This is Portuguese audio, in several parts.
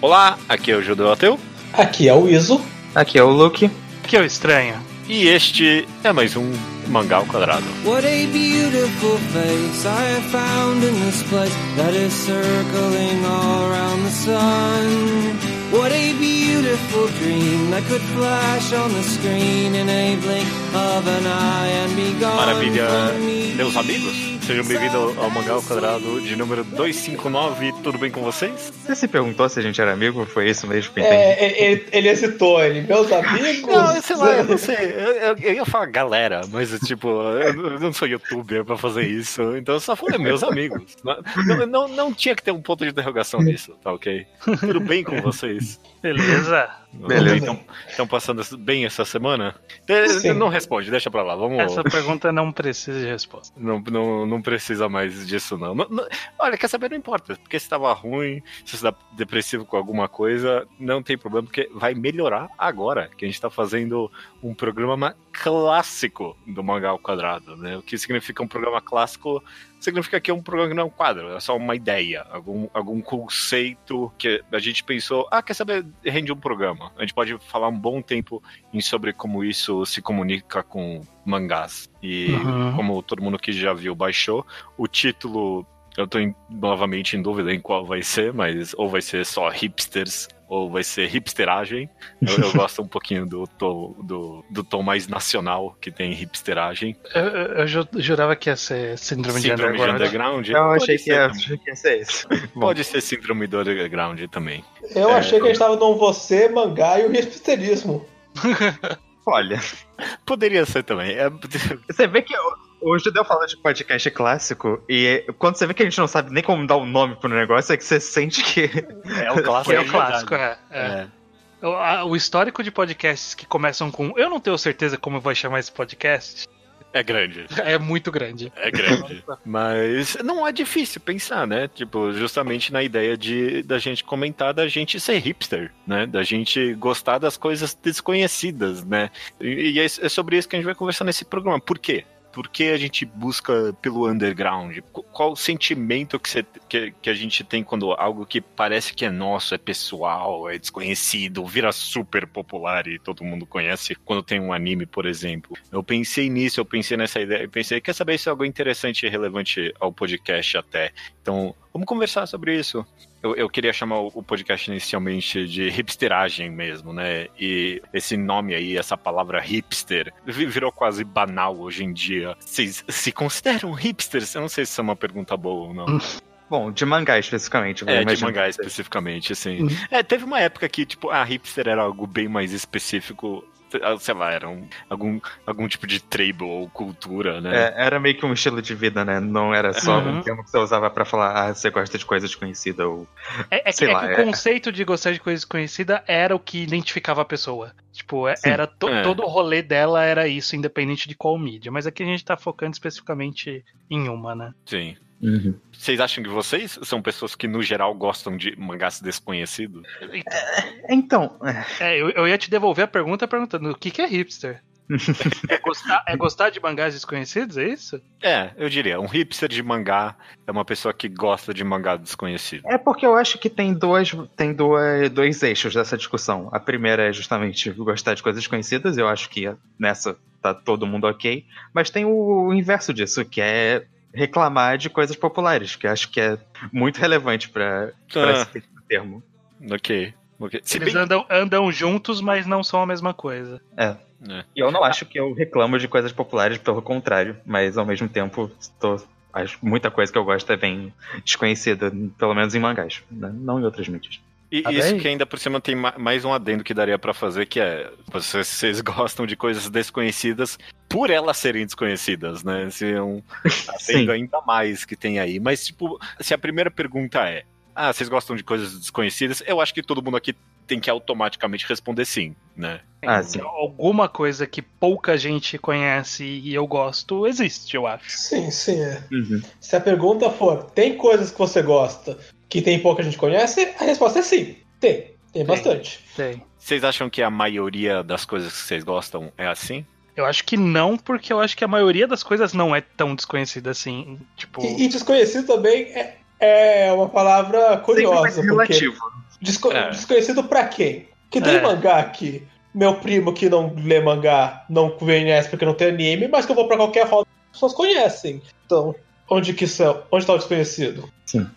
Olá, aqui é o Judeu Ateu. Aqui é o Iso. Aqui é o Luke. Aqui é o Estranho. E este é mais um Mangá ao Quadrado. What a beautiful face I have found in this place that is circling all around the sun. What a beautiful dream that could flash on the screen in a blink of an eye and be gone. Maravilha, meus amigos. Sejam bem-vindos ao Mangá ao Quadrado de número 259. Tudo bem com vocês? Você se perguntou se a gente era amigo? Foi isso mesmo que eu entendi? É, ele, ele hesitou, ele, meus amigos. Não, sei lá, eu não sei. Eu, eu- eu ia falar galera, mas tipo, eu, eu não sou youtuber pra fazer isso. Então eu só falei meus amigos. Não, não, não tinha que ter um ponto de interrogação nisso, tá ok? Tudo bem com vocês? Beleza? Beleza. Estão, estão passando bem essa semana? Sim. Não responde, deixa pra lá. Vamos. Essa pergunta não precisa de resposta. Não, não, não precisa mais disso, não. Não- não- Olha, quer saber? Não importa. Porque se tava ruim, se você tá depressivo com alguma coisa, não tem problema, porque vai melhorar agora. Que a gente tá fazendo um programa clássico do Mangá ao Quadrado, né? O que significa um programa clássico significa que é um programa que não é um quadro, é só uma ideia, algum, algum conceito que a gente pensou, ah, quer saber, rende um programa. A gente pode falar um bom tempo em sobre como isso se comunica com mangás. E Uhum. como todo mundo que já viu baixou, o título eu tô em- novamente em dúvida em qual vai ser, mas ou vai ser só hipsters ou vai ser hipsteragem. Eu, eu gosto um pouquinho do tom, do, do tom mais nacional que tem hipsteragem. Eu, eu- eu ju- jurava que ia ser Síndrome, Síndrome de de Underground. underground. Eu achei que ia, achei que ia ser isso. Pode ser síndrome do underground também. Eu É, achei que a gente tava no você, mangá e o hipsterismo. olha, Poderia ser também. É- você vê que o, o Judeu fala de podcast clássico e quando você vê que a gente não sabe nem como dar um nome pro negócio, é que você sente que. É o clássico. É o de clássico, é. é. É. O, a- o histórico de podcasts que começam com eu não tenho certeza como vai chamar esse podcast É grande. é muito grande. É grande. Mas não é difícil pensar, né? Tipo, justamente na ideia de da gente comentar da gente ser hipster, né? Da gente gostar das coisas desconhecidas, né? E, e é é sobre isso que a gente vai conversar nesse programa. Por quê? Por que a gente busca pelo underground? Qu- Qual o sentimento que, você, que, que a gente tem quando algo que parece que é nosso, é pessoal, é desconhecido, vira super popular e todo mundo conhece quando tem um anime, por exemplo? Eu pensei nisso, eu pensei nessa ideia, eu pensei, quer saber se é algo interessante e relevante ao podcast até. Então, vamos conversar sobre isso. Eu, eu queria chamar o o podcast inicialmente de hipsteragem mesmo, né? E esse nome aí, essa palavra hipster, vi- virou quase banal hoje em dia. Vocês se consideram hipsters? Eu não sei se isso é uma pergunta boa ou não. Bom, de mangá especificamente. eu É, de mangá especificamente, assim. Uhum. É, teve uma época que, tipo, a hipster era algo bem mais específico. Sei lá, era um- algum, algum tipo de tribal ou cultura, né? É, era meio que um estilo de vida, né? Não era só Uhum. um termo que você usava pra falar, ah, você gosta de coisa desconhecida ou. É, é que, Sei é lá, que é- o conceito de gostar de coisa desconhecida era o que identificava a pessoa. Tipo, é- Sim. era to- É. todo o rolê dela era isso, independente de qual mídia. Mas aqui a gente tá focando especificamente em uma, né? Sim. Vocês acham que vocês são pessoas que, no geral, gostam de mangás desconhecidos? Então, É, eu, eu ia te devolver a pergunta perguntando o que, que é hipster? é, gostar, é gostar de mangás desconhecidos, é isso? É, eu diria, um hipster de mangá é uma pessoa que gosta de mangá desconhecido. É porque eu acho que tem dois, tem duas, dois eixos dessa discussão. A primeira é justamente gostar de coisas conhecidas, eu acho que nessa tá todo mundo ok. Mas tem o inverso disso, que é reclamar de coisas populares, que eu acho que é muito relevante pra pra Ah. esse termo. Ok. ok. Se Eles bem... andam, andam juntos, mas não são a mesma coisa. É. E eu não acho que eu reclamo de coisas populares, pelo contrário, mas ao mesmo tempo tô, acho, muita coisa que eu gosto é bem desconhecida, pelo menos em mangás, né? não em outras mídias. E Tá isso bem? que ainda por cima tem ma- mais um adendo que daria pra fazer, que é vocês, vocês gostam de coisas desconhecidas por elas serem desconhecidas, né? Esse é um adendo ainda mais que tem aí. Mas, tipo, se a primeira pergunta é ah, vocês gostam de coisas desconhecidas? Eu acho que todo mundo aqui tem que automaticamente responder sim, né? Ah, sim. Alguma coisa que pouca gente conhece e eu gosto existe, eu acho. Sim, sim, é. Uhum. Se a pergunta for, tem coisas que você gosta que tem pouca gente conhece? A resposta é sim. Tem. Tem bastante. Tem. Vocês acham que a maioria das coisas que vocês gostam é assim? Eu acho que não, porque eu acho que a maioria das coisas não é tão desconhecida assim. Tipo. E, e desconhecido também é, é uma palavra curiosa. relativo. desco- É. desconhecido pra quem? Que tem É. mangá aqui. Meu primo que não lê mangá não conhece porque não tem anime, mas que eu vou pra qualquer roda as pessoas conhecem. Então, onde que são? Onde tá o desconhecido? Uma-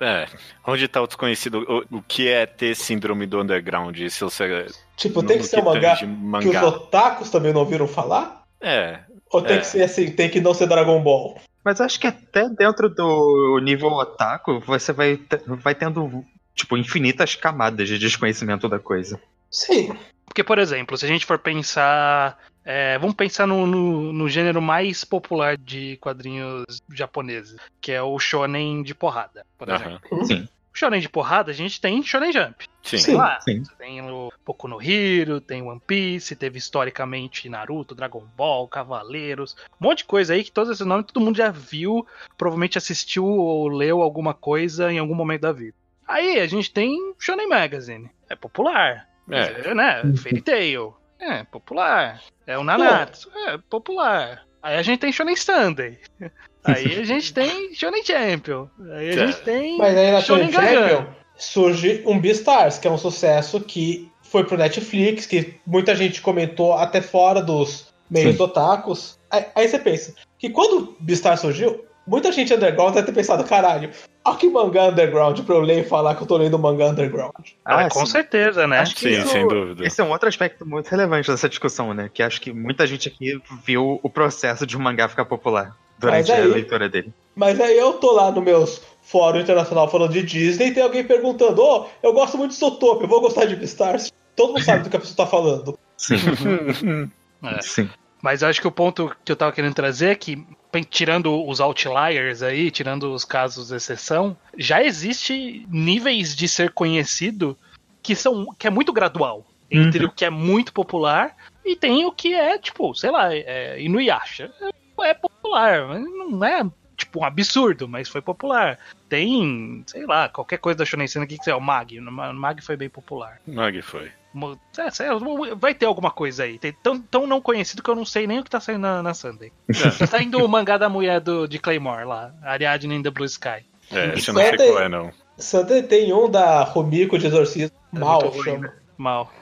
É, onde tá o desconhecido? O, o que é ter síndrome do underground? Se você. Tipo, tem que ser um mangá tange que os mangá. otakus também não ouviram falar? É, Ou tem É. que ser assim, tem que não ser Dragon Ball? Mas acho que até dentro do nível otaku, você vai, vai tendo, tipo, infinitas camadas de desconhecimento da coisa. Sim. Porque, por exemplo, se a gente for pensar. É, vamos pensar no, no, no gênero mais popular de quadrinhos japoneses, que é o shonen de porrada, por exemplo. aham. Sim. O shonen de porrada, a gente tem Shonen Jump. Sim. Sim. Sei lá, sim. tem o Boku no Hero, tem One Piece, teve historicamente Naruto, Dragon Ball, Cavaleiros, um monte de coisa aí que todos esses nomes todo mundo já viu, provavelmente assistiu ou leu alguma coisa em algum momento da vida. Aí a gente tem Shonen Magazine, é popular, É. é, né? Fairy Tail, é popular, é o Nanatsu, é popular. Aí a gente tem Shonen Sunday. Aí a gente tem Shonen Champion. Aí a É. gente tem Mas aí na Shonen Shonen Gagan. Champion surge um Beastars, que é um sucesso que foi pro Netflix, que muita gente comentou até fora dos meios Sim. do otakus. Aí, aí você pensa que quando o Beastars surgiu, muita gente underground deve ter pensado, caralho, olha que mangá underground pra eu ler e falar que eu tô lendo mangá underground. Ah, com sim. certeza, né? Acho que Sim, isso- sem dúvida. Esse é um outro aspecto muito relevante dessa discussão, né? Que acho que muita gente aqui viu o processo de um mangá ficar popular durante Mas a aí- leitura dele. Mas aí eu tô lá no meus fórum internacional falando de Disney e tem alguém perguntando, ô, eu gosto muito de Zootopia, eu vou gostar de Beastars. Todo mundo sabe do que a pessoa tá falando. Sim. É. Sim. Mas eu acho que o ponto que eu tava querendo trazer é que, tirando os outliers aí, tirando os casos de exceção, já existe níveis de ser conhecido que são que é muito gradual. Entre o que é muito popular e tem o que é, tipo, sei lá, é, Inuyasha. É, popular, mas não é, tipo, um absurdo, mas foi popular. Tem, sei lá, qualquer coisa da Shonen Senna que é o Mag. O Mag foi bem popular. Mag foi. Mo- é, lá, vai ter alguma coisa aí. Tem tão, tão não conhecido que eu não sei nem o que tá saindo na, na Sunday. tá saindo o mangá da mulher do, de Claymore lá, Ariadne in the Blue Sky. É, esse não é sei tem- qual é, não. Sunday tem um da Rumiko de Exorcismo. É Mal, chama. né? Mal.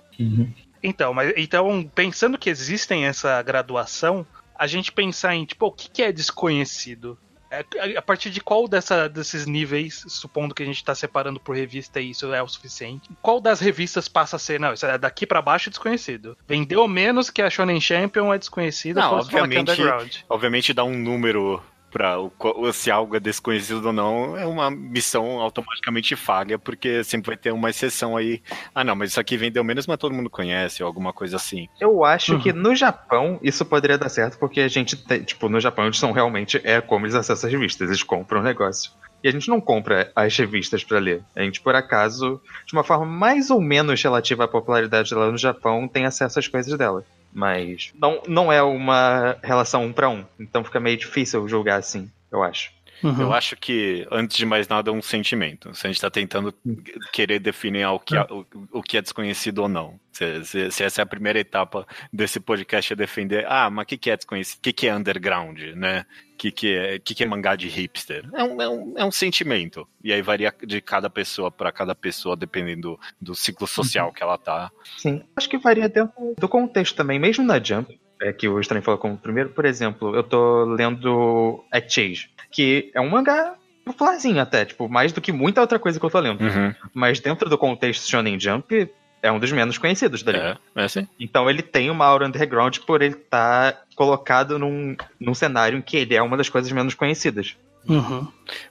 Então, mas então, pensando que existem essa graduação, a gente pensar em, tipo, o que, que é desconhecido? É, a partir de qual dessa, desses níveis, supondo que a gente tá separando por revista e isso é o suficiente, qual das revistas passa a ser, não, isso é daqui pra baixo é desconhecido. Vendeu menos que a Shonen Champion é desconhecida, Não, é obviamente-. Obviamente, dar um número qual- se algo é desconhecido ou não é uma missão automaticamente falha, porque sempre vai ter uma exceção aí. Ah, não, mas isso aqui vendeu menos, mas todo mundo conhece, ou alguma coisa assim. Eu acho Uhum. que no Japão isso poderia dar certo, porque a gente, tem, tipo, no Japão eles são realmente, é como eles acessam as revistas, eles compram o negócio. E a gente não compra as revistas pra ler. A gente, por acaso, de uma forma mais ou menos relativa à popularidade lá no Japão, tem acesso às coisas dela. Mas não, não é uma relação um pra um. Então fica meio difícil julgar assim, eu acho. Uhum. Eu acho que, antes de mais nada, é um sentimento. Se a gente tá tentando querer definir o que, é, o, o que é desconhecido ou não. Se, se- se essa é a primeira etapa desse podcast é defender, ah, mas o que, que é desconhecido? O que, que é underground, né? O que, que, é, que, que é mangá de hipster? É um, é, um, é um sentimento. E aí varia de cada pessoa para cada pessoa, dependendo do ciclo social que ela tá. Sim. Acho que varia dentro do contexto também, mesmo na Jump, é, que o Estranho falou como primeiro, por exemplo, eu tô lendo Act Age, que é um mangá popularzinho até, tipo, mais do que muita outra coisa que eu tô lendo. Uhum. Mas dentro do contexto Shonen Jump, é um dos menos conhecidos dali. É, é assim. Então ele tem uma aura underground por ele estar colocado num, num cenário em que ele é uma das coisas menos conhecidas. Uhum.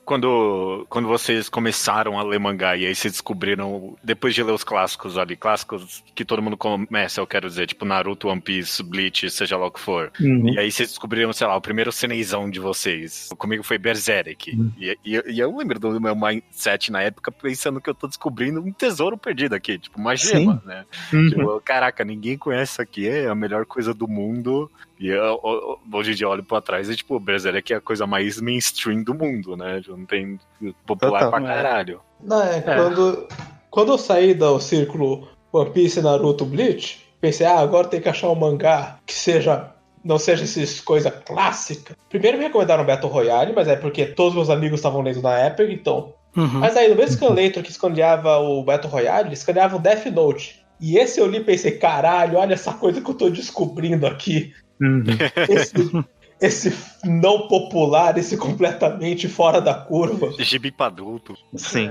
Quando, quando vocês começaram a ler mangá e aí vocês descobriram, depois de ler os clássicos ali, clássicos que todo mundo começa, eu quero dizer, tipo Naruto, One Piece, Bleach, seja lá o que for. E aí vocês descobriram, sei lá, o primeiro cenezão de vocês. Comigo foi Berserk. E, e- e eu lembro do meu mindset na época pensando que eu tô descobrindo um tesouro perdido aqui, tipo uma gema, né? Tipo, caraca, ninguém conhece isso aqui, é a melhor coisa do mundo. E eu, eu- hoje em dia eu olho pra trás e, tipo, Berserk é a coisa mais mainstream do mundo, né? Não tem popular Total. pra caralho. Não, é, Quando, quando eu saí do círculo One Piece, Naruto, Bleach, pensei, ah, agora tem que achar um mangá que seja não seja essas coisa clássica. Primeiro me recomendaram Battle Royale, mas é porque todos meus amigos estavam lendo na época, então. Uhum. Mas aí, no mesmo scanlator que escaneava o Battle Royale, escaneava o Death Note. E esse eu li e pensei, caralho, olha essa coisa que eu tô descobrindo aqui. Uhum. Esse, esse não popular, esse completamente fora da curva. Gibi pra adulto. Sim.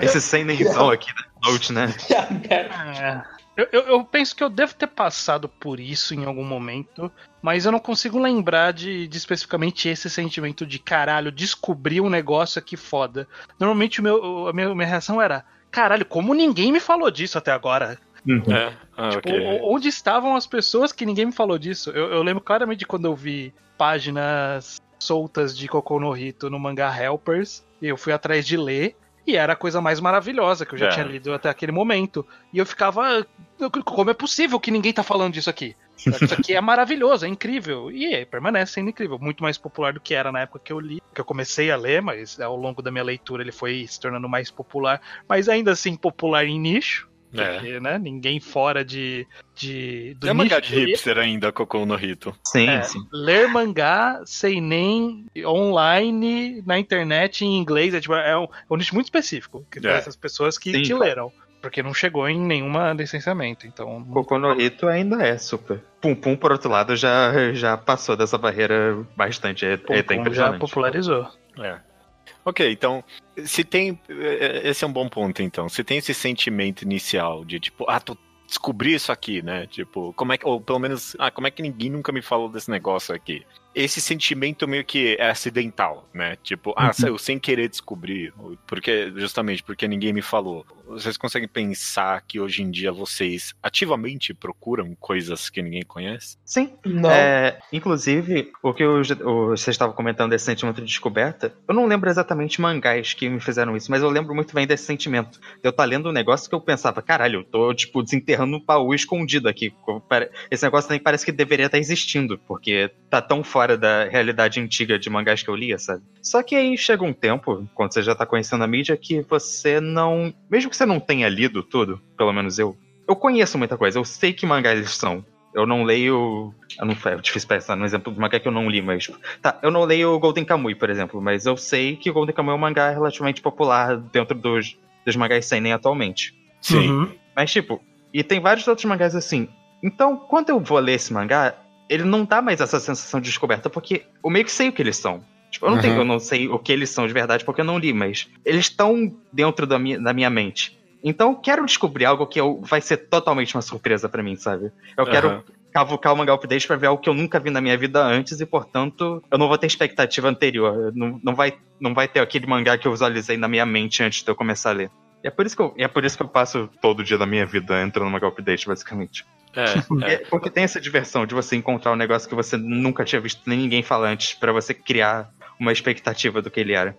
Esse sem nenzão aqui da Note, né? É. Eu, eu- eu penso que eu devo ter passado por isso em algum momento, mas eu não consigo lembrar de, de especificamente esse sentimento de caralho, descobri um negócio aqui foda. Normalmente o meu, a minha, minha reação era: caralho, como ninguém me falou disso até agora? Uhum. É, ah, Tipo, ok. o- onde estavam as pessoas que ninguém me falou disso? Eu, eu lembro claramente de quando eu vi páginas soltas de Kokou no Hito no mangá Helpers, e eu fui atrás de ler, e era a coisa mais maravilhosa que eu já É. tinha lido até aquele momento. E eu ficava. Como é possível que ninguém tá falando disso aqui? Isso aqui é maravilhoso, é incrível. E é, permanece sendo incrível. Muito mais popular do que era na época que eu li. Que eu comecei a ler, mas ao longo da minha leitura ele foi se tornando mais popular. Mas ainda assim popular em nicho. É. Porque, né, ninguém fora de. de do É mangá de hipster ainda, Cocô no Rito. Sim, É, sim. ler mangá sem nem online na internet em inglês é, tipo, é, um, é um nicho muito específico que É. essas pessoas que, Sim. que leram. Porque não chegou em nenhuma licenciamento. Então. Kokou no Hito ainda é super. Pum Pum, por outro lado, já, já passou dessa barreira bastante. É, é até Pum Pum já popularizou. É. Ok, então, se tem. eh, Esse é um bom ponto, então. Se tem esse sentimento inicial de tipo, ah, tô descobri isso aqui, né? Tipo, como é que. Ou pelo menos, ah, como é que ninguém nunca me falou desse negócio aqui? Esse sentimento meio que é acidental, né? Tipo, ah, eu sem querer descobrir, porque justamente porque ninguém me falou. Vocês conseguem pensar que hoje em dia vocês ativamente procuram coisas que ninguém conhece? Sim. Não. É, inclusive, o que o, você estava comentando desse sentimento de descoberta, eu não lembro exatamente mangás que me fizeram isso, mas eu lembro muito bem desse sentimento. Eu estar lendo um negócio que eu pensava, caralho, eu tô, tipo, desenterrando um baú escondido aqui. Esse negócio nem parece que deveria estar existindo, porque tá tão fora da realidade antiga de mangás que eu lia, sabe? Só que aí chega um tempo, quando você já tá conhecendo a mídia, que você não. Mesmo que você não tenha lido tudo, pelo menos eu, eu conheço muita coisa, eu sei que mangás eles são. Eu não leio. Eu não, é difícil pensar no exemplo de mangá que eu não li, mas. Tá, eu não leio Golden Kamuy, por exemplo, mas eu sei que Golden Kamuy é um mangá relativamente popular dentro dos, dos mangás seinen atualmente. Sim. Uhum. Mas, tipo, e tem vários outros mangás assim. Então, quando eu vou ler esse mangá, ele não dá mais essa sensação de descoberta, porque eu meio que sei o que eles são. Tipo, eu não, Uhum. tenho, eu não sei o que eles são de verdade, porque eu não li, mas eles estão dentro da minha, da minha mente. Então, eu quero descobrir algo que eu, vai ser totalmente uma surpresa pra mim, sabe? Eu quero Aham. cavucar o mangá update pra ver algo que eu nunca vi na minha vida antes e, portanto, eu não vou ter expectativa anterior. Não, não, vai, não vai ter aquele mangá que eu visualizei na minha mente antes de eu começar a ler. E é por isso que eu, é por isso que eu passo todo dia da minha vida entrando no mangá update, basicamente. É, é. É, porque tem essa diversão de você encontrar um negócio que você nunca tinha visto nem ninguém falar antes, pra você criar uma expectativa do que ele era.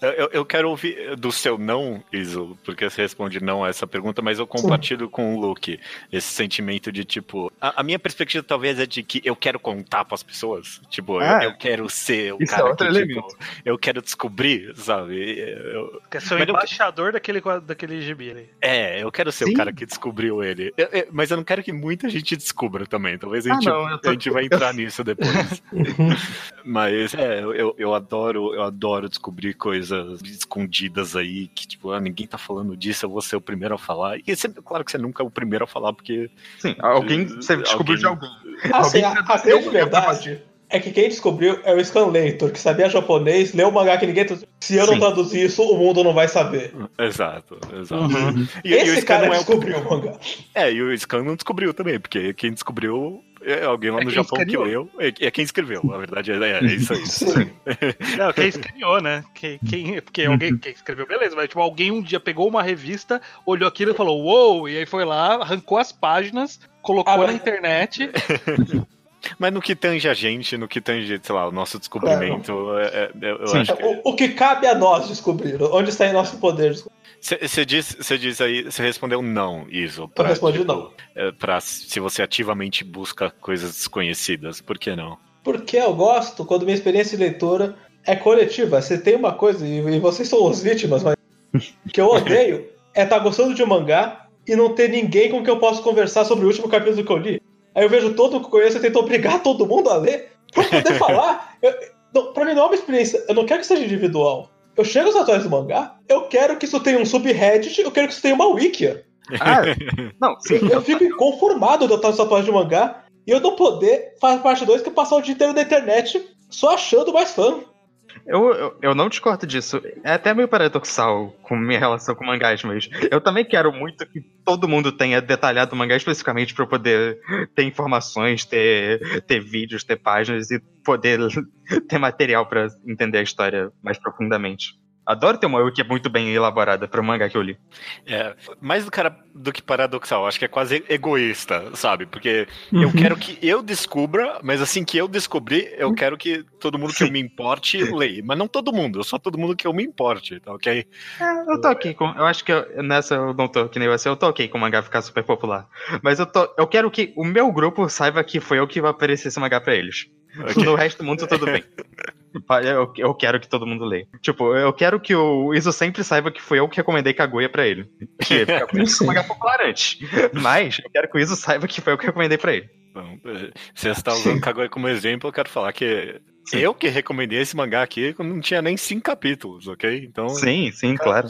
Eu- Eu, eu quero ouvir do seu não, Iso, porque você responde não a essa pergunta, mas eu compartilho com o Luke esse sentimento de tipo. A, a minha perspectiva talvez é de que eu quero contar pras pessoas. Tipo, eu- Ah, eu, quero ser o isso é cara outro que, elemento. tipo, eu quero descobrir, sabe? Eu- Quer ser o Mas eu- embaixador daquele, daquele gibi ali. é, eu quero ser Sim. o cara que descobriu ele. Eu- eu- mas eu não quero que muita gente descubra também. Talvez a Ah, gente, não, eu tô- a gente vai entrar nisso depois. Mas é, eu, eu adoro, eu adoro descobrir coisas escondidas aí, que tipo, ah, ninguém tá falando disso, eu vou ser o primeiro a falar. E sempre, claro que você nunca é o primeiro a falar, porque. Sim, alguém. Você descobriu de alguém. Assim, Alguém a, a grande verdade é que quem descobriu é o Scanlator, que sabia japonês, leu o mangá que ninguém. Se eu não Sim. traduzir isso, o mundo não vai saber. Exato, exato. Uhum. E, e o Esse Scan cara não é o. descobriu o mangá. É, e o Scan não descobriu também, porque quem descobriu é alguém lá É no Japão que escaneou. leu. É, é quem escreveu, a verdade é, é, é isso aí. Não, quem escaneou, né? Quem, quem, porque alguém quem escreveu, beleza, mas tipo, alguém um dia pegou uma revista, olhou aquilo e falou, uou, e aí foi lá, arrancou as páginas, colocou Ah, na internet. Mas no que tange a gente, no que tange, sei lá, o nosso descobrimento, é, é, eu Sim. acho que. O, o que cabe a nós descobrir? Onde está em nosso poder? Você diz, você diz aí, você respondeu não, Iso. Eu pra, respondi tipo, não. é, pra se você ativamente busca coisas desconhecidas, por que não? Porque eu gosto quando minha experiência de leitora é coletiva. Você tem uma coisa, e, vocês são as vítimas, mas que eu odeio é estar gostando de um mangá e não ter ninguém com quem eu possa conversar sobre o último capítulo que eu li. Aí eu vejo todo mundo que eu conheço e tento obrigar todo mundo a ler pra poder falar. Eu, não, pra mim não é uma experiência. Eu não quero que seja individual. Eu chego aos atuais do mangá, eu quero que isso tenha um subreddit, eu quero que isso tenha uma wikia. Ah, não, sim. Eu fico inconformado de eu estar nos atuais do mangá e eu não poder fazer parte 2 que é passar o dia inteiro na internet só achando mais fã. Eu, eu, eu não discordo disso. É até meio paradoxal com minha relação com mangás, mas eu também quero muito que todo mundo tenha detalhado o mangá especificamente para poder ter informações, ter, ter vídeos, ter páginas e poder ter material para entender a história mais profundamente. Adoro ter uma wiki muito bem elaborada para o mangá que eu li. É, mais do, cara, do que paradoxal, acho que é quase egoísta, sabe? Porque eu quero que eu descubra, mas assim que eu descobrir, eu quero que todo mundo que eu me importe leia. Mas não todo mundo, só todo mundo que eu me importe, tá ok? É, eu tô aqui com. Eu acho que eu- nessa eu não tô que nem você, eu tô ok com o mangá ficar super popular. Mas eu tô. Eu quero que o meu grupo saiba que foi eu que ofereci esse mangá pra eles. No resto do mundo, tudo bem. Eu, eu quero que todo mundo leia. Tipo, eu quero que o Iso sempre saiba que foi eu que recomendei Kaguya pra ele. Que Kaguya é um mangá popular antes. Mas eu quero que o Iso saiba que foi eu que recomendei pra ele. Se você está usando Kaguya como exemplo, eu quero falar que eu que recomendei esse mangá aqui não tinha nem cinco capítulos, ok? Então, Sim, sim, claro.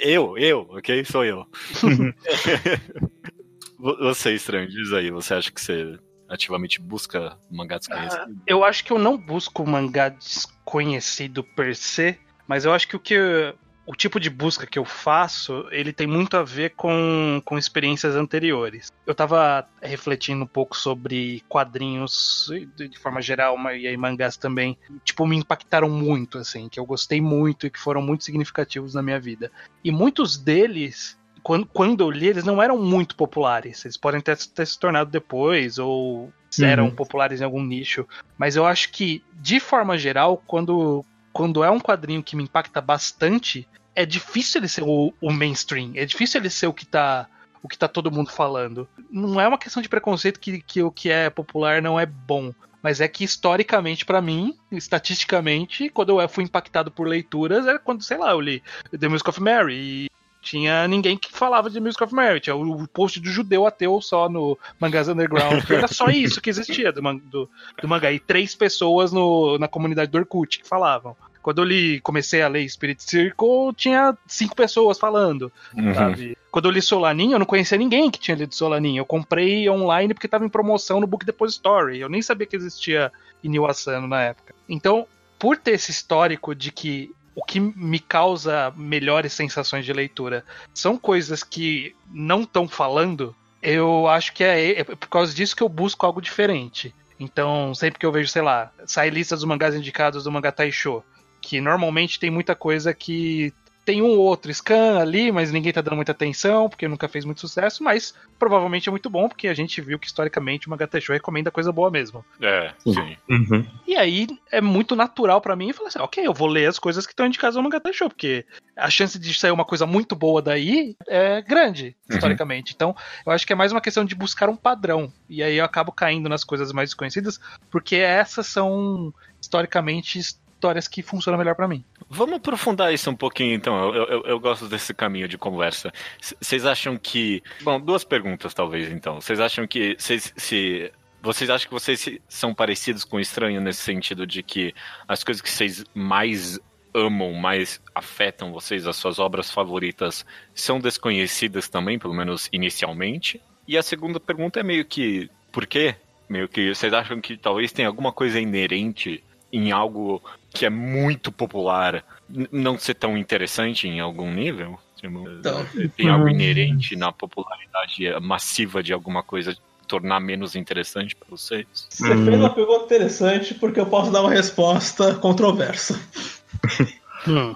eu, eu, ok? Sou eu. Vo- Você, estranho, diz aí, você acha que você ativamente busca mangá desconhecido? Eu acho que eu não busco mangá desconhecido per se, mas eu acho que o que o tipo de busca que eu faço, ele tem muito a ver com, com experiências anteriores. Eu tava refletindo um pouco sobre quadrinhos de, forma geral, e aí mangás também, tipo, me impactaram muito, assim, que eu gostei muito e que foram muito significativos na minha vida. E muitos deles, quando, quando eu li, eles não eram muito populares. Eles podem ter, ter se tornado depois, ou eram Uhum. populares em algum nicho. Mas eu acho que, de forma geral, quando, quando é um quadrinho que me impacta bastante, é difícil ele ser o, o mainstream. É difícil ele ser o que tá. O que tá todo mundo falando. Não é uma questão de preconceito que, que o que é popular não é bom. Mas é que historicamente, pra mim, estatisticamente, quando eu fui impactado por leituras, era quando, sei lá, eu li The Music of Mary tinha ninguém que falava de Music of Mary. Tinha o post do judeu ateu só no Mangás Underground. Era só isso que existia do, do, do mangá. E três pessoas no, na comunidade do Orkut que falavam. Quando eu li, comecei a ler Spirit Circle, tinha cinco pessoas falando Uhum. sabe? Quando eu li Solanin, eu não conhecia ninguém que tinha lido Solanin. Eu comprei online porque estava em promoção no Book Depository. Eu nem sabia que existia Inil Asano na época. Então, por ter esse histórico de que o que me causa melhores sensações de leitura são coisas que não estão falando, eu acho que é, é por causa disso que eu busco algo diferente. Então, sempre que eu vejo, sei lá, sai listas dos mangás indicados do mangá Taisho, que normalmente tem muita coisa que tem um ou outro scan ali, mas ninguém tá dando muita atenção, porque nunca fez muito sucesso, mas provavelmente é muito bom, porque a gente viu que historicamente o Mangá Taisho recomenda coisa boa mesmo. É, sim. Uhum. E aí é muito natural pra mim falar assim, ok, eu vou ler as coisas que estão indicadas no Mangá Taisho, porque a chance de sair uma coisa muito boa daí é grande, Uhum. historicamente. Então, eu acho que é mais uma questão de buscar um padrão. E aí eu acabo caindo nas coisas mais desconhecidas, porque essas são historicamente histórias que funcionam melhor pra mim. Vamos aprofundar isso um pouquinho, então. Eu, eu, eu gosto desse caminho de conversa. Vocês acham que. Bom, duas perguntas, talvez, então. Vocês acham que. Vocês, se, vocês acham que vocês são parecidos com o estranho nesse sentido de que as coisas que vocês mais amam, mais afetam vocês, as suas obras favoritas, são desconhecidas também, pelo menos inicialmente? E a segunda pergunta é meio que. Por quê? Meio que vocês acham que talvez tenha alguma coisa inerente em algo que é muito popular não ser tão interessante em algum nível? Tipo, Então, tem algo inerente na popularidade massiva de alguma coisa tornar menos interessante pra vocês? Você fez uma pergunta interessante porque eu posso dar uma resposta controversa.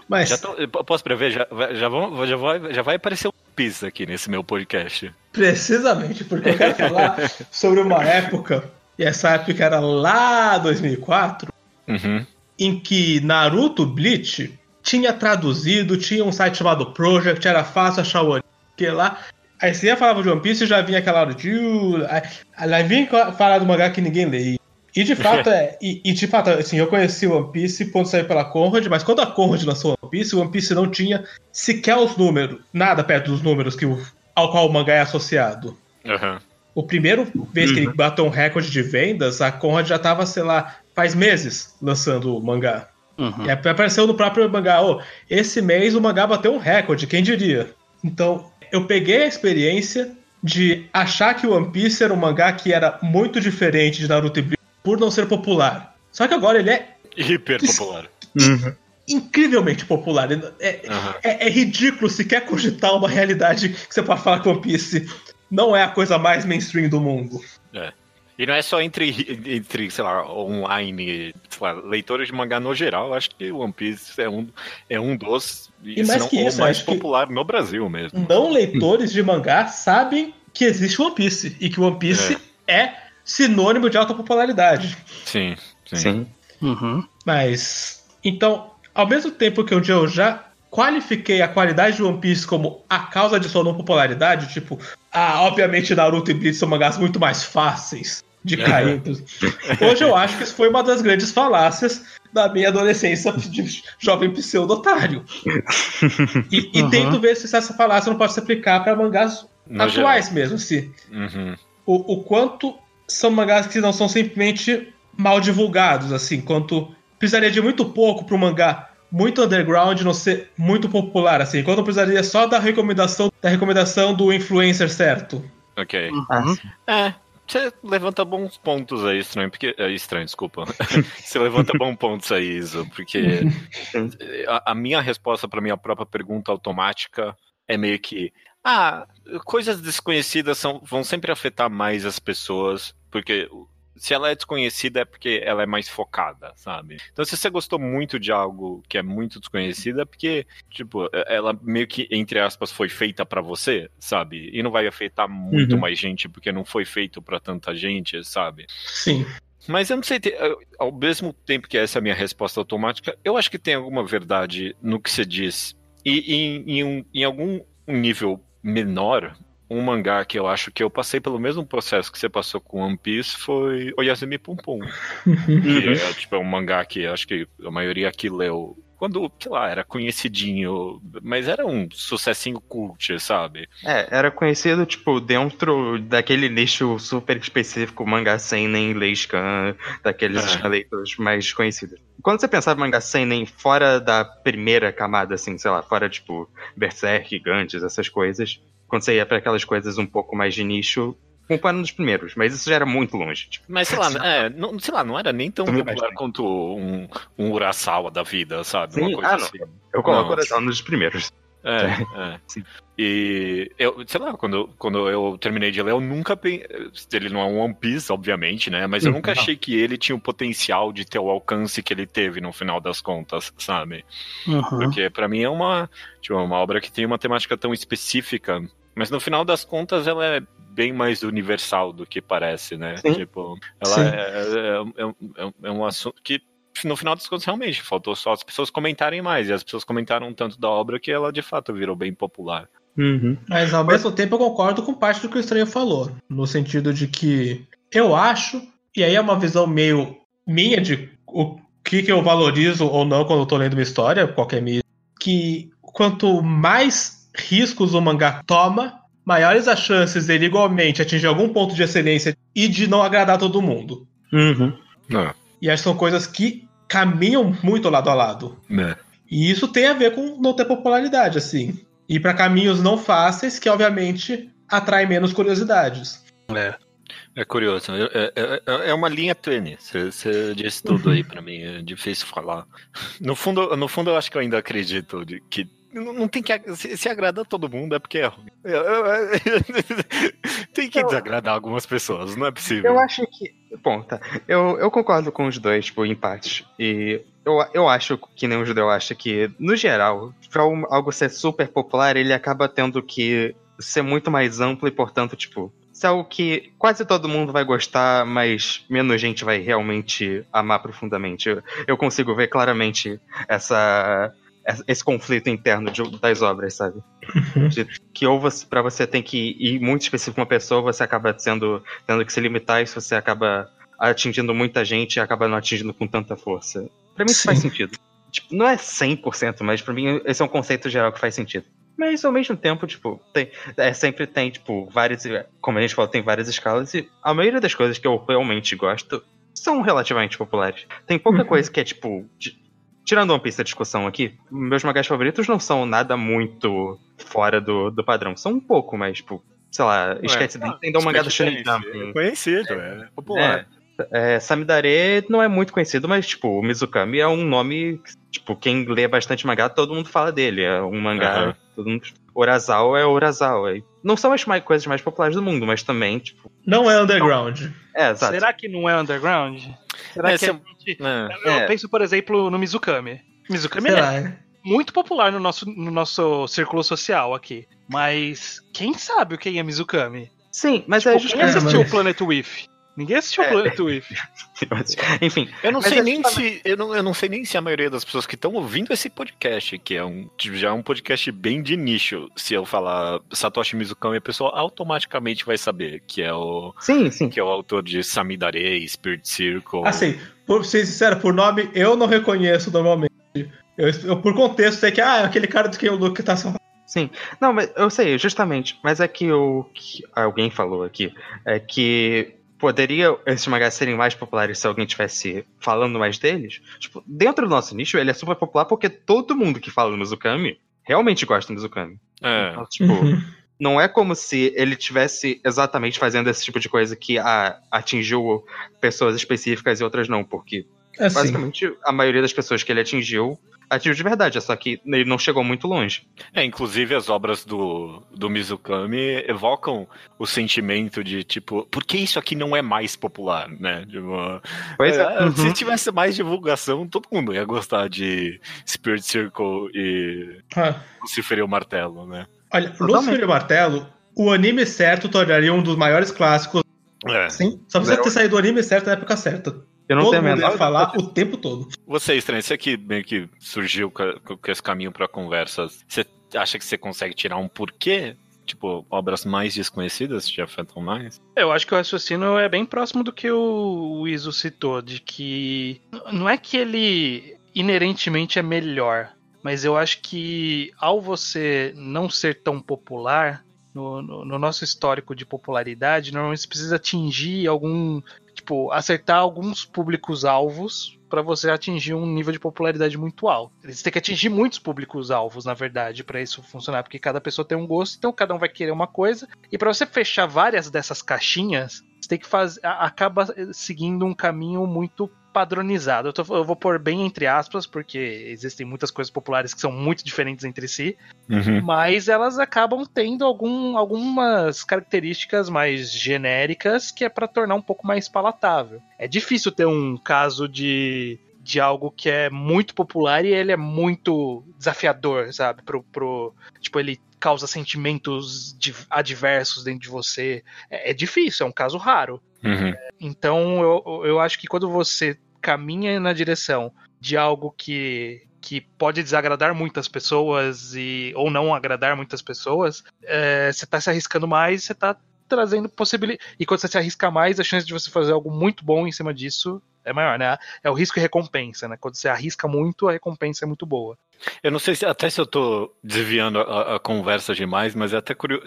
Mas Já tô- eu posso prever? Já, já, vão, já, vai, já vai aparecer um pizza aqui nesse meu podcast. precisamente porque eu quero falar sobre uma época, e essa época era lá 2004, Uhum. em que Naruto Bleach tinha traduzido, tinha um site chamado Project, era fácil achar o que lá. Aí você ia falar de One Piece e já vinha aquela hora de. "Uh", Aí vinha falar do mangá que ninguém lê. E de fato é. E, e de fato, assim, eu conheci o One Piece quando saiu pela Conrad, mas quando a Conrad lançou One Piece, o One Piece não tinha sequer os números, nada perto dos números que o, ao qual o mangá é associado. Uhum. O primeiro vez que ele bateu um recorde de vendas, a Conrad já tava, sei lá, faz meses lançando o mangá. Uhum. E apareceu no próprio mangá, oh, esse mês o mangá bateu um recorde, quem diria? Então, eu peguei a experiência de achar que o One Piece era um mangá que era muito diferente de Naruto e Bleach por não ser popular. Só que agora ele é Hiper popular. incrivelmente popular. É, Aham. é, é ridículo se quer cogitar uma realidade que você pode falar que One Piece não é a coisa mais mainstream do mundo. E não é só entre, entre sei lá, online, sei lá, leitores de mangá no geral. Acho que One Piece é um, é um dos, E mais se que não isso, o mais acho que- popular no Brasil mesmo. Não leitores de mangá sabem que existe One Piece e que One Piece é, sinônimo de alta popularidade. Sim, sim. Sim. Uhum. Mas, então, ao mesmo tempo que um dia eu já qualifiquei a qualidade de One Piece como a causa de sua não popularidade, tipo, ah, obviamente Naruto e Bleach são mangás muito mais fáceis de cair. Hoje eu acho que isso foi uma das grandes falácias da minha adolescência de jovem pseudo-otário. E, e Uhum. tento ver se essa falácia não pode se aplicar para mangás No atuais mesmo, se Uhum. o, o quanto são mangás que não são simplesmente mal divulgados, assim, quanto precisaria de muito pouco para um mangá muito underground não ser muito popular, assim, quanto precisaria só da recomendação da recomendação do influencer certo. Ok. Uhum. É, você levanta bons pontos aí, estranho, porque. É estranho, desculpa. você levanta bons pontos aí, Iso, porque a, a minha resposta para minha própria pergunta automática é meio que. Ah, coisas desconhecidas são, vão sempre afetar mais as pessoas, porque se ela é desconhecida é porque ela é mais focada, sabe? Então, se você gostou muito de algo que é muito desconhecido, é porque, tipo, ela meio que, entre aspas, foi feita pra você, sabe? E não vai afetar muito Uhum. mais gente, porque não foi feito pra tanta gente, sabe? Sim. Mas eu não sei, ao mesmo tempo que essa é a minha resposta automática, eu acho que tem alguma verdade no que você diz. E em, em um- em algum nível menor, um mangá que eu acho que eu passei pelo mesmo processo que você passou com One Piece foi Oyasumi Pum Pum. Que é, tipo, é um mangá que eu acho que a maioria aqui leu quando, sei lá, era conhecidinho, mas era um sucessinho cult, sabe? É, era conhecido, tipo, dentro daquele nicho super específico, mangá seinen, leiscan, daqueles É. leitores mais conhecidos. Quando você pensava em mangá seinen fora da primeira camada, assim, sei lá, fora, tipo, Berserk, Gantz, essas coisas, quando você ia pra aquelas coisas um pouco mais de nicho, comparando dos primeiros, mas isso já era muito longe, tipo. Mas sei lá, é, não, sei lá, não era nem tão popular quanto um, um Urasawa da vida, sabe? Sim, Uma coisa ah, não. assim. Eu coloco Não. coração nos primeiros. É, é. Sim. E eu, sei lá, quando, quando eu terminei de ler, eu nunca pensei. Ele não é um One Piece, obviamente, né? Mas eu nunca Não. achei que ele tinha o potencial de ter o alcance que ele teve no final das contas, sabe? Uhum. Porque pra mim é uma, tipo, uma obra que tem uma temática tão específica, mas no final das contas ela é bem mais universal do que parece, né? Sim. Tipo, ela Sim. é, é, é, é um assunto que no final das contas realmente faltou só as pessoas comentarem mais, e as pessoas comentaram tanto da obra que ela de fato virou bem popular. Mas ao mesmo tempo eu concordo com parte do que o Estranho falou. No sentido de que eu acho, e aí é uma visão meio minha de o que, que eu valorizo ou não quando eu tô lendo uma história, qualquer mídia, que quanto mais riscos o mangá toma, maiores as chances dele igualmente atingir algum ponto de excelência e de não agradar todo mundo. Não, E acho que são coisas que caminham muito lado a lado. né? E isso tem a ver com não ter popularidade, assim. Ir para caminhos não fáceis, que obviamente atrai menos curiosidades. É. É curioso, é, é- é- é uma linha tênue. Você- disse tudo aí pra mim, é difícil falar. No fundo, no fundo eu acho que eu ainda acredito de que não tem que se, se agrada todo mundo é porque é ruim. Tem que Eu- desagradar algumas pessoas, não é possível. Eu acho que. Bom, tá. Eu, eu concordo com os dois, tipo, empates. E eu, eu acho que nem o judeu acha que, no geral, pra um- algo ser super popular, ele acaba tendo que ser muito mais amplo e, portanto, tipo, ser algo que quase todo mundo vai gostar, mas menos gente vai realmente amar profundamente. Eu, eu consigo ver claramente essa. Esse conflito interno de- das obras, sabe? De que ou você, para você tem que ir muito específico com uma pessoa, você acaba sendo tendo que se limitar e se você acaba atingindo muita gente e acaba não atingindo com tanta força. Pra mim isso Sim. faz sentido. Tipo, não é 100%, mas pra mim esse é um conceito geral que faz sentido. Mas ao mesmo tempo, tipo, tem, é, sempre tem, tipo, várias. Como a gente falou, tem várias escalas e a maioria das coisas que eu realmente gosto são relativamente populares. Tem pouca Uhum. coisa que é, tipo. de- tirando One Piece da discussão aqui, meus mangás favoritos não são nada muito fora do, do padrão. São um pouco, mas, tipo, sei lá, Sketch Dance ainda é um mangá do Shonen Jump. É conhecido, é popular. É, Samidare não é muito conhecido, mas, tipo, o Mizukami é um nome. Tipo, quem lê bastante mangá, todo mundo fala dele. É um mangá. Aham. Todo mundo. Orazawa é Orazawa. Não são as mais, coisas mais populares do mundo, mas também, tipo. Não é underground. É, exato. Será que não é underground? Será É, que se- a gente... É. Eu É. penso, por exemplo, no Mizukami. Mizukami é Será? né? muito popular no nosso, no nosso círculo social aqui. Mas quem sabe o que é Mizukami? Sim, mas Tipo, é quem justamente. É, assistiu mas- o Planet With? Ninguém assistiu o É. Planet. Enfim, Eu não sei nem se eu não, eu não sei nem se a maioria das pessoas que estão ouvindo esse podcast, que é um já é um podcast bem de nicho, se eu falar Satoshi Mizukami, a pessoa automaticamente vai saber que é o sim, sim. que é o autor de Samidare, Spirit Circle. Assim, por ser sincero, por nome eu não reconheço normalmente. Eu, eu, por contexto, sei que ah, é aquele cara do que o Luke tá falando. Sim. Não, mas eu sei, justamente. Mas é que o que alguém falou aqui é que poderia esses mangás serem mais populares se alguém tivesse falando mais deles. Tipo, dentro do nosso nicho, ele é super popular porque todo mundo que fala do Mizukami realmente gosta do Mizukami. É. Então, tipo, Uhum. não é como se ele tivesse exatamente fazendo esse tipo de coisa que ah, atingiu pessoas específicas e outras não, porque Assim, basicamente a maioria das pessoas que ele atingiu atingiu de verdade, é só que ele não chegou muito longe. É, inclusive as obras do, do Mizukami evocam o sentimento de tipo, por que isso aqui não é mais popular, né? Tipo, Pois é. é, Se Uhum. tivesse mais divulgação, todo mundo ia gostar de Spirit Circle e ah, Lucifer e o Martelo, né? olha. Lucifer e o Martelo, o anime certo tornaria um dos maiores clássicos. É. Sim, só precisa Zero. ter saído o anime certo na época certa. Eu não Todo tenho a mundo menor ia falar o tempo todo. Você, estranho, você que meio que surgiu com, esse caminho pra conversa, você acha que você consegue tirar um porquê? Tipo, obras mais desconhecidas te afetam mais? Eu acho que o raciocínio é bem próximo do que o o Iso citou, de que não é que ele inerentemente é melhor, mas eu acho que ao você não ser tão popular, no, no- no nosso histórico de popularidade, normalmente você precisa atingir algum. Tipo, acertar alguns públicos-alvos para você atingir um nível de popularidade muito alto. Você tem que atingir muitos públicos-alvos, na verdade, para isso funcionar, porque cada pessoa tem um gosto, então cada um vai querer uma coisa. E para você fechar várias dessas caixinhas, você tem que fazer. Acaba seguindo um caminho muito padronizado. Eu, tô- eu vou pôr bem entre aspas, porque existem muitas coisas populares que são muito diferentes entre si, mas elas acabam tendo algum- algumas características mais genéricas que é para tornar um pouco mais palatável. É difícil ter um caso de, de algo que é muito popular e ele é muito desafiador, sabe? Pro, pro, tipo, ele causa sentimentos adversos dentro de você. É, é difícil, é um caso raro. Uhum. Então eu, eu acho que quando você caminha na direção de algo que, que pode desagradar muitas pessoas e ou não agradar muitas pessoas, é, você está se arriscando mais, você está trazendo possibilidade. E quando você se arrisca mais, a chance de você fazer algo muito bom em cima disso é maior, né? É o risco e recompensa, né? Quando você arrisca muito, a recompensa é muito boa. Eu não sei se até se eu tô desviando a, a conversa demais, mas é até curioso.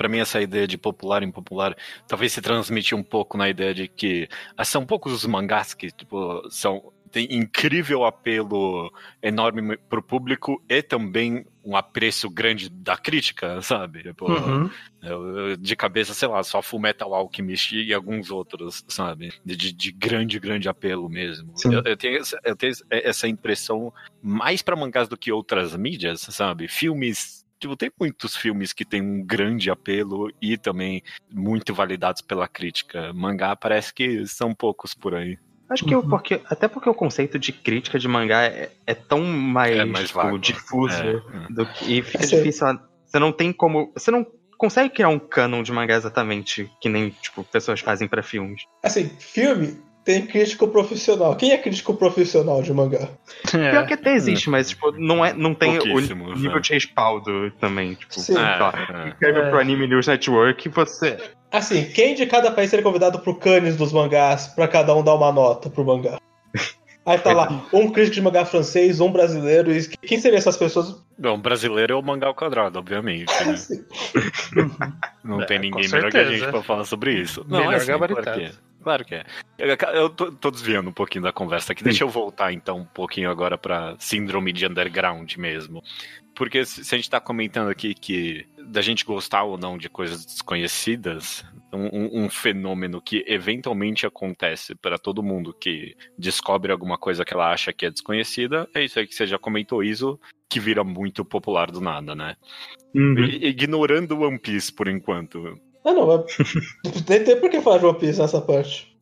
Pra mim, essa ideia de popular e impopular talvez se transmite um pouco na ideia de que ah, são poucos os mangás que tipo, são, têm incrível apelo enorme pro público e também um apreço grande da crítica, sabe? Tipo, Uhum. eu- de cabeça, sei lá, só Full Metal Alchemist e alguns outros, sabe? De, de- de grande, grande apelo mesmo. Eu, eu tenho, essa- eu tenho essa impressão mais pra mangás do que outras mídias, sabe? Filmes. Tipo, tem muitos filmes que têm um grande apelo e também muito validados pela crítica. Mangá parece que são poucos por aí. Acho que o Uhum. porque, até porque o conceito de crítica de mangá é, é tão mais, É mais tipo, difuso É. do que, e fica difícil. Você não tem como. Você não consegue criar um canon de mangá exatamente que nem tipo, pessoas fazem pra filmes. Assim, filme tem crítico profissional. Quem é crítico profissional de mangá? Pior que até existe, mas tipo, não, é, não tem o nível de respaldo também. Tipo, Sim. É, é. escreve É. pro Anime News Network e você. Assim, quem de cada país seria convidado pro Cannes dos mangás pra cada um dar uma nota pro mangá? Aí tá lá, um crítico de mangá francês, um brasileiro. E quem seriam essas pessoas? Bom, brasileiro é o mangá ao quadrado, obviamente. Né? Não É, tem ninguém melhor que a gente pra falar sobre isso. Não, Melhor é assim, gabaritado. que é. Claro que é. Eu, eu tô, tô desviando um pouquinho da conversa aqui. Deixa eu voltar então um pouquinho agora pra síndrome de underground mesmo. Porque se a gente tá comentando aqui que da gente gostar ou não de coisas desconhecidas, um, um- fenômeno que eventualmente acontece para todo mundo que descobre alguma coisa que ela acha que é desconhecida, é isso aí que você já comentou, Iso, que vira muito popular do nada, né? I- Ignorando One Piece por enquanto. Ah, não, mas nem tem por que falar de One Piece nessa parte.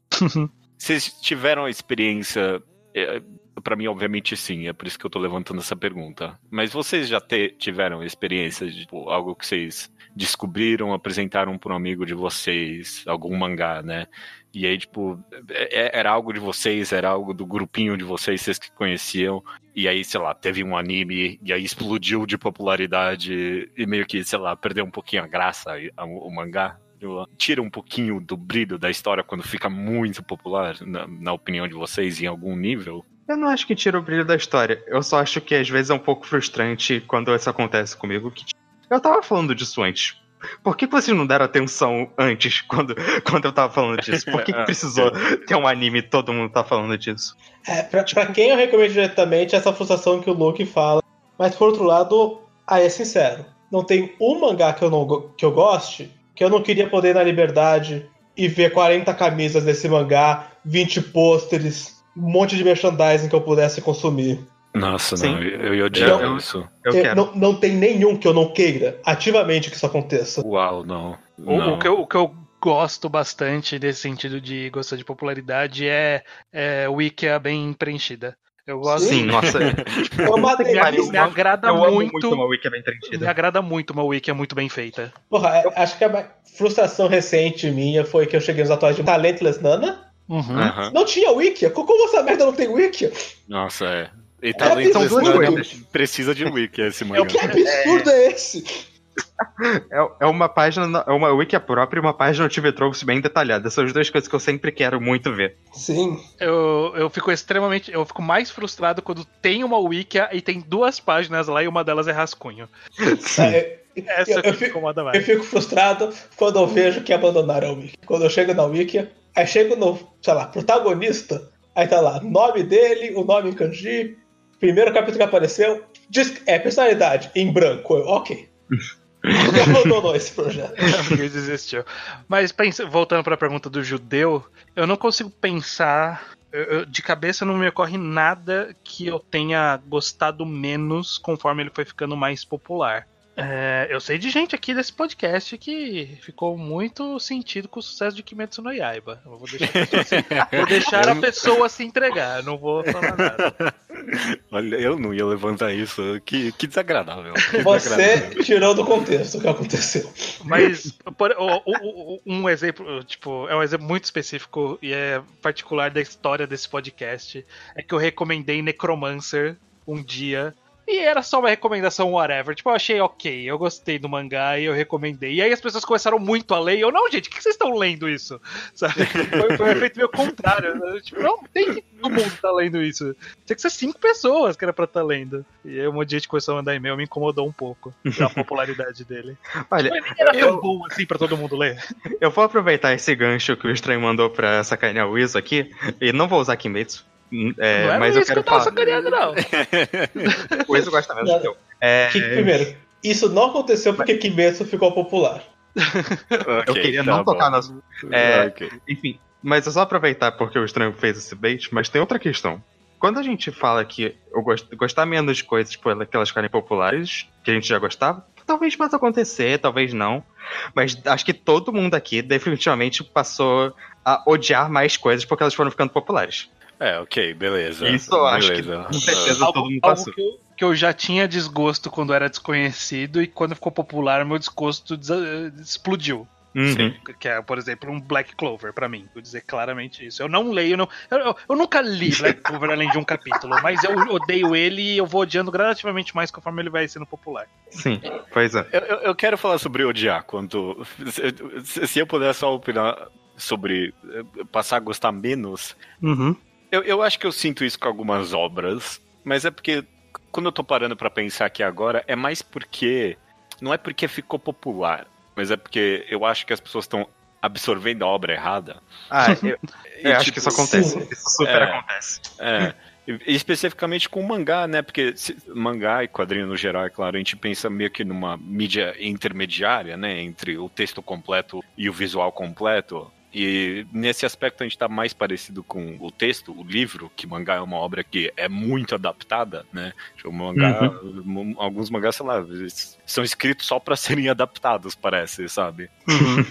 Vocês tiveram a experiência. É, para mim, obviamente, sim. É por isso que eu tô levantando essa pergunta. Mas vocês já te- tiveram experiência de tipo, algo que vocês descobriram, apresentaram para um amigo de vocês, algum mangá, né? E aí, tipo, é- é- era algo de vocês, era algo do grupinho de vocês, vocês que conheciam. E aí, sei lá, teve um anime, e aí explodiu de popularidade, e meio que, sei lá, perdeu um pouquinho a graça o mangá. Tipo, Tira um pouquinho do brilho da história quando fica muito popular, na, na opinião de vocês, em algum nível. Eu não acho que tira o brilho da história. Eu só acho que às vezes é um pouco frustrante quando isso acontece comigo. Que eu tava falando disso antes. Por que que vocês não deram atenção antes, quando, quando eu tava falando disso? Por que, que precisou ter um anime e todo mundo tá falando disso? É, pra, pra quem eu recomendo diretamente, essa frustração que o Luke fala. Mas por outro lado, aí é sincero. Não tem um mangá que eu, não, que eu goste que eu não queria poder ir na liberdade e ver 40 camisas desse mangá, 20 pôsteres, um monte de merchandising que eu pudesse consumir. Nossa, Sim. não, eu, eu ia odiar Eu- isso. Eu Eu- quero. não, não tem nenhum que eu não queira ativamente que isso aconteça. Uau, não. O, não. o que eu, o que eu gosto bastante desse sentido de gostar de popularidade é, é Wikia bem preenchida. Eu gosto. Sim, nossa. É uma Me, me agrada eu amo muito. muito uma wiki bem me preenchida. agrada muito uma Wiki muito bem feita. Porra, é- acho que a frustração recente minha foi que eu cheguei nos atuais de Talentless Nana. Uhum. Aham. Não tinha Wikia. Como essa merda não tem Wikia? Nossa, é. E É talento absurdo. São duas coisas. precisa de wiki esse É mangá. o que absurdo é esse? É, é uma página, é uma wiki própria e uma página TV Tropes bem detalhada. São as duas coisas que eu sempre quero muito ver. Sim. Eu, eu fico extremamente. Eu fico mais frustrado quando tem uma Wikia e tem duas páginas lá e uma delas é rascunho. É, Essa Eu- que eu me fico- incomoda eu mais. fico frustrado quando eu vejo que abandonaram a Wiki. Quando eu chego na Wiki, aí chego no, sei lá, protagonista, aí tá lá, nome dele, o nome em kanji, primeiro capítulo que apareceu, diz, é personalidade, em branco. Eu, ok. Ele abandonou esse projeto. Ninguém desistiu. Mas pensa- voltando para a pergunta do judeu, eu não consigo pensar. eu- eu- de cabeça não me ocorre nada que eu tenha gostado menos conforme ele foi ficando mais popular. É, eu sei de gente aqui desse podcast que ficou muito sentido com o sucesso de Kimetsu no Yaiba. Eu vou deixar a pessoa se, vou deixar a pessoa se entregar, não vou falar nada. Olha, eu não ia levantar isso. Que, que desagradável. Que Você desagradável. tirou do contexto o que aconteceu. Mas por- o- o- o- um exemplo, tipo, é um exemplo muito específico e é particular da história desse podcast. É que eu recomendei Necromancer um dia. E era só uma recomendação whatever. Tipo, eu achei ok, eu gostei do mangá e eu recomendei. E aí as pessoas começaram muito a ler. E eu, não, gente, por que vocês estão lendo isso? Sabe? Foi, foi um efeito meio contrário. Eu, Tipo, não, tem que todo mundo tá lendo isso. Tinha que ser cinco pessoas que era pra estar lendo. E aí um monte de gente começou a mandar e-mail, me incomodou um pouco. A popularidade dele. Olha, Mas nem era tão eu- bom assim pra todo mundo ler. eu vou aproveitar esse gancho que o Estranho mandou pra sacanear o Iso aqui, e não vou usar Kimetsu. Hum, é, não é mas eu isso quero que eu tava falar. sacaneando, não. O Iso gosta mesmo Não. do teu. É, Que, primeiro, isso não aconteceu porque Kimetsu ficou popular. eu Ok, queria tá não bom. tocar assunto. É, Ok. Enfim, mas é só aproveitar porque o Estranho fez esse bait, mas tem outra questão. Quando a gente fala que eu gost, gostar menos de coisas por ela- que elas ficarem populares, que a gente já gostava, talvez possa acontecer, talvez não. Mas acho que todo mundo aqui definitivamente passou a odiar mais coisas porque elas foram ficando populares. É, ok, beleza. Isso eu acho que beleza. com certeza Algo, todo mundo algo passou. que, eu, que eu já tinha desgosto quando era desconhecido e quando ficou popular, meu desgosto desa- explodiu. Uhum. Que é, por exemplo, um Black Clover pra mim. Vou dizer claramente isso. Eu não leio, não, eu, eu- eu nunca li Black Clover além de um capítulo, mas eu odeio ele e eu vou odiando gradativamente mais conforme ele vai sendo popular. Sim, pois é. Eu, eu- eu quero falar sobre odiar quanto. Se, se eu puder só opinar sobre eh, passar a gostar menos, Uhum. Eu, eu acho que eu sinto isso com algumas obras, mas é porque quando eu tô parando pra pensar aqui agora, é mais porque. Não é porque ficou popular, mas é porque eu acho que as pessoas estão absorvendo a obra errada. Ah, eu, E, eu acho tipo, que isso acontece. sim. Isso super É. acontece. É. E- Especificamente com o mangá, né? Porque se- mangá e quadrinho no geral, é claro, a gente pensa meio que numa mídia intermediária, né? Entre o texto completo e o visual completo. E nesse aspecto a gente tá mais parecido com o texto, o livro, que mangá é uma obra que é muito adaptada, né? O mangá, m- alguns mangás, sei lá, são escritos só pra serem adaptados, parece, sabe?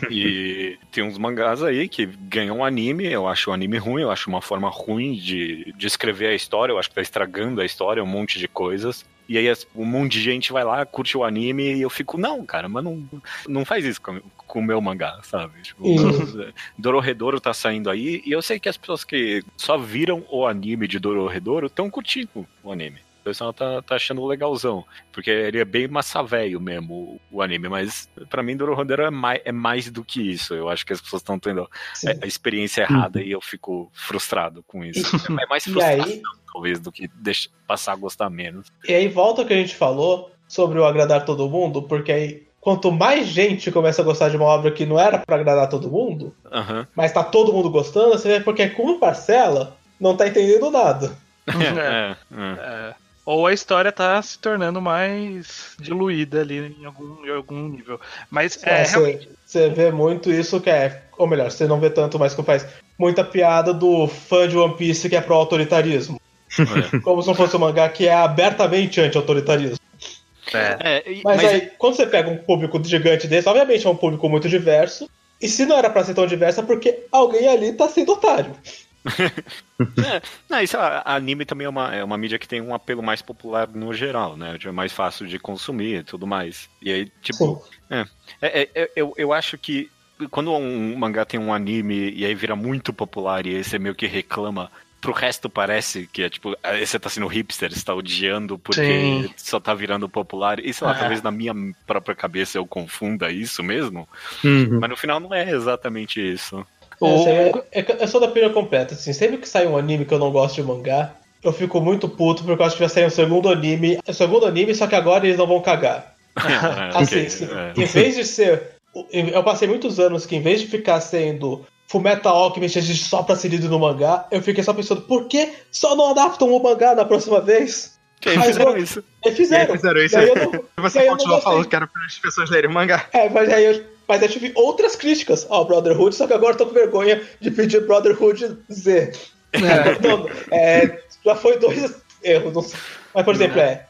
E tem uns mangás aí que ganham anime, eu acho o anime ruim, eu acho uma forma ruim de, de escrever a história, eu acho que tá estragando a história, um monte de coisas. E aí um monte de gente vai lá, curte o anime e eu fico, não, cara, mas não, não faz isso com, o meu mangá, sabe? Tipo, Isso. Dororedoro tá saindo aí e eu sei que as pessoas que só viram o anime de Dororedoro estão curtindo o anime. O pessoal tá, tá achando legalzão. Porque ele é bem massa velho mesmo, o, o anime. Mas pra mim, Dororedoro é mais, é mais do que isso. Eu acho que as pessoas estão tendo Sim. a, experiência errada e eu fico frustrado com isso. É mais frustração, aí, talvez, do que deixa, passar a gostar menos. e aí volta o que a gente falou sobre o agradar todo mundo, porque aí quanto mais gente começa a gostar de uma obra que não era pra agradar todo mundo, Aham. mas tá todo mundo gostando, você vê porque com uma parcela não tá entendendo nada. É, é. É. Ou a história tá se tornando mais diluída ali em algum, em algum nível. Mas é, É, realmente. você, você vê muito isso que é. Ou melhor, você não vê tanto, mas que faz muita piada do fã de One Piece que é pró-autoritarismo. é. Como se não fosse um mangá que é abertamente anti-autoritarismo. É. É, e- Mas, mas aí, quando você pega um público gigante desse, obviamente é um público muito diverso. E se não era pra ser tão diverso, é porque alguém ali tá sendo otário. É, não, isso, a- anime também é uma, é uma mídia que tem um apelo mais popular no geral, né? É mais fácil de consumir e tudo mais. E aí, tipo, Sim. é, é, é, eu, eu acho que quando um mangá tem um anime e aí vira muito popular e aí você meio que reclama, pro resto parece que é tipo, aí você tá sendo hipster, você tá odiando porque Sim. só tá virando popular. E sei lá, Ah. talvez na minha própria cabeça eu confunda isso mesmo, Uhum. mas no final não é exatamente isso. É, O- assim, é, é eu sou da opinião completa. Assim, sempre que sai um anime que eu não gosto de mangá, eu fico muito puto porque eu acho que vai sair um segundo anime. Um segundo anime, só que agora eles não vão cagar. É, Assim, ok, sim, é. em vez de ser. Eu passei muitos anos que, em vez de ficar sendo Fullmetal Alchemist só pra ser lido no mangá, eu fiquei só pensando, por que só não adaptam o mangá na próxima vez? Que aí fizeram eu- isso. E fizeram. E aí fizeram isso. Eu não- E você continua gostei. falando que era para as pessoas lerem o mangá. É, mas aí eu, mas eu tive outras críticas ao Brotherhood, só que agora eu tô com vergonha de pedir Brotherhood Z. Não, é, já foi dois erros. não sei. Mas, por exemplo, é.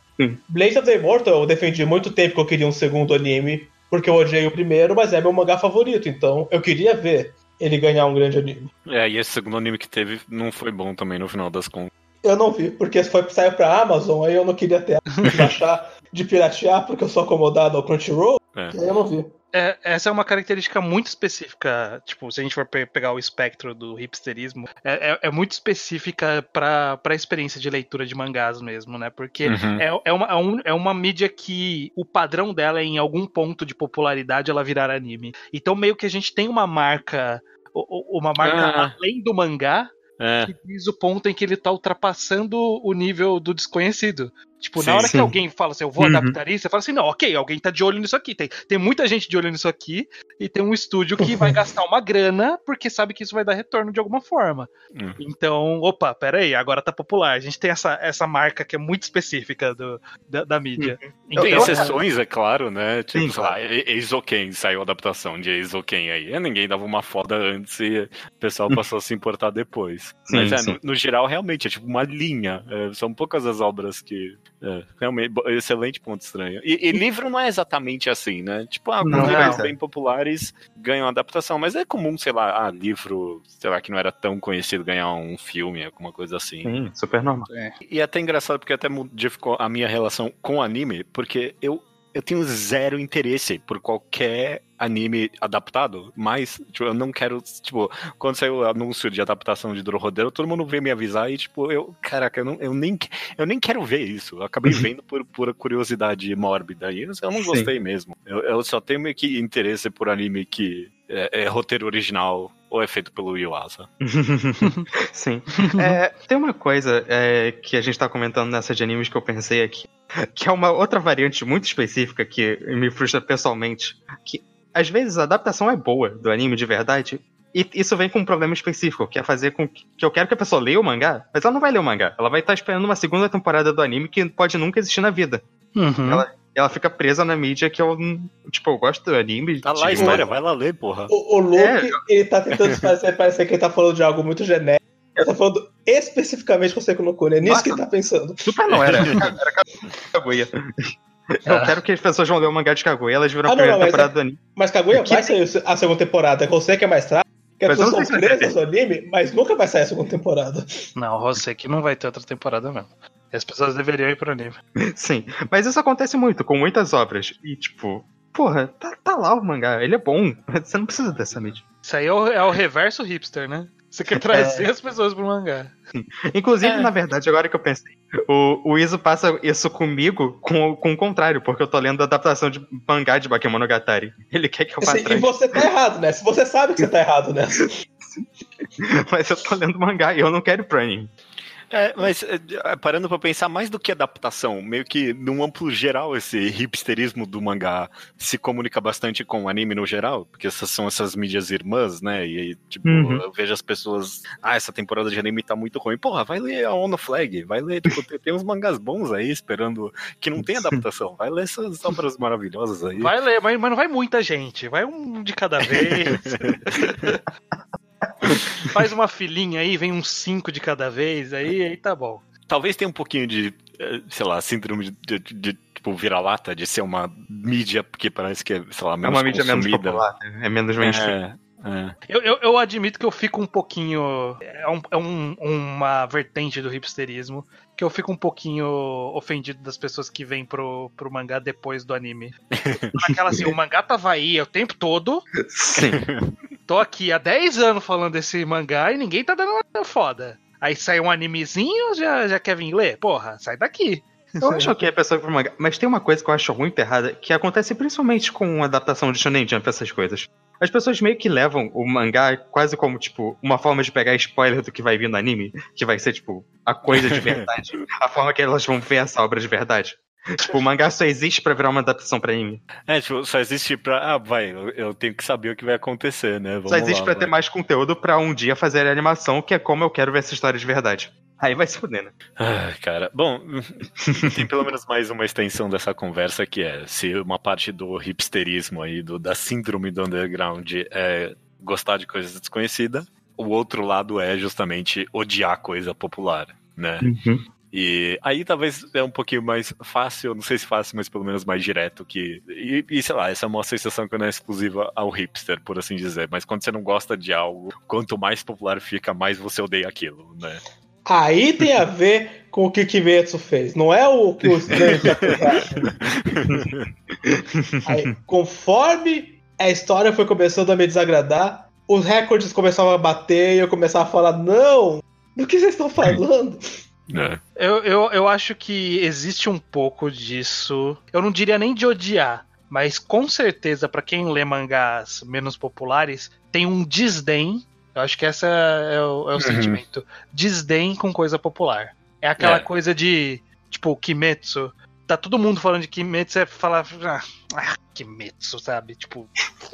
Blade of the Immortal eu defendi muito tempo que eu queria um segundo anime, porque eu odiei o primeiro, mas é meu mangá favorito, então eu queria ver ele ganhar um grande anime. É, e esse segundo anime que teve não foi bom também no final das contas. Eu não vi, porque foi, saiu pra Amazon, aí eu não queria ter baixar, de piratear, porque eu sou acomodado ao Crunchyroll, É. aí eu não vi. É, essa é uma característica muito específica, tipo, se a gente for pe- pegar o espectro do hipsterismo, é, é- é muito específica pra pra experiência de leitura de mangás mesmo, né? Porque Uhum. é, é, uma, é, um- é uma mídia que o padrão dela é em algum ponto de popularidade ela virar anime. Então meio que a gente tem uma marca, uma marca Ah. além do mangá, É, que diz o ponto em que ele tá ultrapassando o nível do desconhecido. Tipo, Sim, na hora sim. que alguém fala assim, eu vou Uhum. adaptar isso, você fala assim, não, ok, alguém tá de olho nisso aqui. Tem, tem muita gente de olho nisso aqui, e tem um estúdio que vai gastar uma grana, porque sabe que isso vai dar retorno de alguma forma. Hum. Então, opa, peraí, agora tá popular. A gente tem essa, essa marca que é muito específica do, da, da mídia. Então, Tem exceções, é claro, né? Tipo, Sim, sei lá, Eizoken saiu a adaptação de Eizoken aí. E Ninguém dava uma foda antes e o pessoal passou a se importar depois. Mas é, no, no geral, realmente, é tipo uma linha. É, são poucas as obras que. É, realmente, excelente ponto estranho. E, e livro não é exatamente assim, né? Tipo, alguns Não, livros é. bem populares ganham adaptação, mas é comum, sei lá, ah, livro, sei lá, que não era tão conhecido ganhar um filme, alguma coisa assim. Sim, super normal. E é até engraçado porque até modificou a minha relação com anime, porque eu, eu tenho zero interesse por qualquer anime adaptado, mas tipo, eu não quero, tipo, quando saiu o anúncio de adaptação de Dororodero, todo mundo veio me avisar e, tipo, eu, caraca, eu, não, eu, nem, eu nem quero ver isso. Eu acabei vendo por pura curiosidade mórbida e eu, eu não Sim. gostei mesmo. Eu, eu só tenho meio que interesse por anime que é, é roteiro original ou é feito pelo Yuasa? Sim. É, tem uma coisa é, que a gente tá comentando nessa de animes que eu pensei aqui, que é uma outra variante muito específica que me frustra pessoalmente. Que às vezes a adaptação é boa do anime de verdade. E isso vem com um problema específico, que é fazer com que, que eu quero que a pessoa leia o mangá, mas ela não vai ler o mangá. Ela vai estar esperando uma segunda temporada do anime que pode nunca existir na vida. Uhum. Ela, ela fica presa na mídia que eu, não- tipo, eu gosto do anime. Tá lá a tipo, história, vai lá ler, porra. O, o Luke, É, ele tá tentando fazer parecer que ele tá falando de algo muito genérico. Ele tá falando especificamente com o Seiko no Kuni. É nisso Nossa. que ele tá pensando. Super não, era, era Kaguya. Eu Ah. quero que as pessoas vão ler o mangá de Kaguya, elas viram Ah, a não, primeira não, temporada do anime. Mas Kaguya Que vai sair a segunda temporada. É você que é mais fraco. Que as pessoas são presas no anime, mas nunca vai sair a segunda temporada. Não, você que não vai ter outra temporada mesmo. E As pessoas deveriam ir pro anime. Sim, mas isso acontece muito com muitas obras. E, tipo, porra, tá, tá lá o mangá, ele é bom. Você não precisa dessa mídia. Isso aí é o, é o reverso hipster, né? Você quer trazer as pessoas pro mangá. Inclusive, É. na verdade, agora que eu pensei, o, o Iso passa isso comigo com, com o contrário, porque eu tô lendo a adaptação de mangá de Bakemonogatari. Ele quer que eu vá Assim, e você tá errado nessa. Você sabe que você tá errado nessa. mas eu tô lendo mangá e eu não quero ir pro anime. É, mas é, é, parando pra pensar, mais do que adaptação, meio que num amplo geral, esse hipsterismo do mangá se comunica bastante com o anime no geral, porque essas são essas mídias irmãs, né? E aí, tipo, Uhum. eu vejo as pessoas, ah, essa temporada de anime tá muito ruim. Porra, vai ler a Ono Flag, vai ler, tipo, tem, tem uns mangás bons aí esperando que não tem adaptação. Vai ler essas obras maravilhosas aí. Vai ler, mas, mas não vai muita gente. Vai um de cada vez. Faz uma filinha aí, vem uns cinco de cada vez, aí, aí tá bom. Talvez tenha um pouquinho de, eh, sei lá, síndrome de, de- de, tipo, vira-lata, de ser uma mídia que parece que é, sei lá, É menos uma mídia menos consumida. popular, é menos mainstream. É, é. Eu, eu, eu admito que eu fico um pouquinho. É, um- é um- uma vertente do hipsterismo que eu fico um pouquinho ofendido das pessoas que vêm pro, pro mangá depois do anime. Naquela assim, o mangá tava aí o tempo todo. Sim. Tô aqui há 10 anos falando desse mangá e ninguém tá dando uma foda. Aí sai um animezinho, já, já quer vir ler? Porra, sai daqui. Eu acho que a pessoa pro mangá. Mas tem uma coisa que eu acho muito errada, que acontece principalmente com adaptação de Shonen Jump, essas coisas. As pessoas meio que levam o mangá quase como, tipo, uma forma de pegar spoiler do que vai vir no anime, que vai ser, tipo, a coisa de verdade. a forma que elas vão ver essa obra de verdade. Tipo, o mangá só existe pra virar uma adaptação pra anime. É, tipo, só existe pra. Ah, vai, eu, tenho que saber o que vai acontecer, né? Vamos só existe lá, pra vai. ter mais conteúdo pra um dia fazer a animação, que é como eu quero ver essa história de verdade. Aí vai se fuder, né? Ah, cara. Bom, tem pelo menos mais uma extensão dessa conversa que é se uma parte do hipsterismo aí, do, da síndrome do underground é gostar de coisas desconhecidas, o outro lado é justamente odiar coisa popular, né? E aí talvez é um pouquinho mais fácil, não sei se fácil, mas pelo menos mais direto que. E, e, sei lá, essa é uma sensação que não é exclusiva ao hipster, por assim dizer. Mas quando você não gosta de algo, quanto mais popular fica, mais você odeia aquilo, né? Aí tem a ver com o que Kimetsu fez. Não é o que o estranho tinha pensado. Aí, conforme a história foi começando a me desagradar, os recordes começavam a bater e eu começava a falar: Não, do que vocês estão falando? É. Eu, eu, eu acho que existe um pouco disso. Eu não diria nem de odiar, mas com certeza, pra quem lê mangás menos populares, tem um desdém. Eu acho que esse é o, é o sentimento. Desdém com coisa popular. É aquela É. coisa de, tipo, Kimetsu. Tá todo mundo falando de Kimetsu, é falar. Ah, ah, Kimetsu, sabe? Tipo,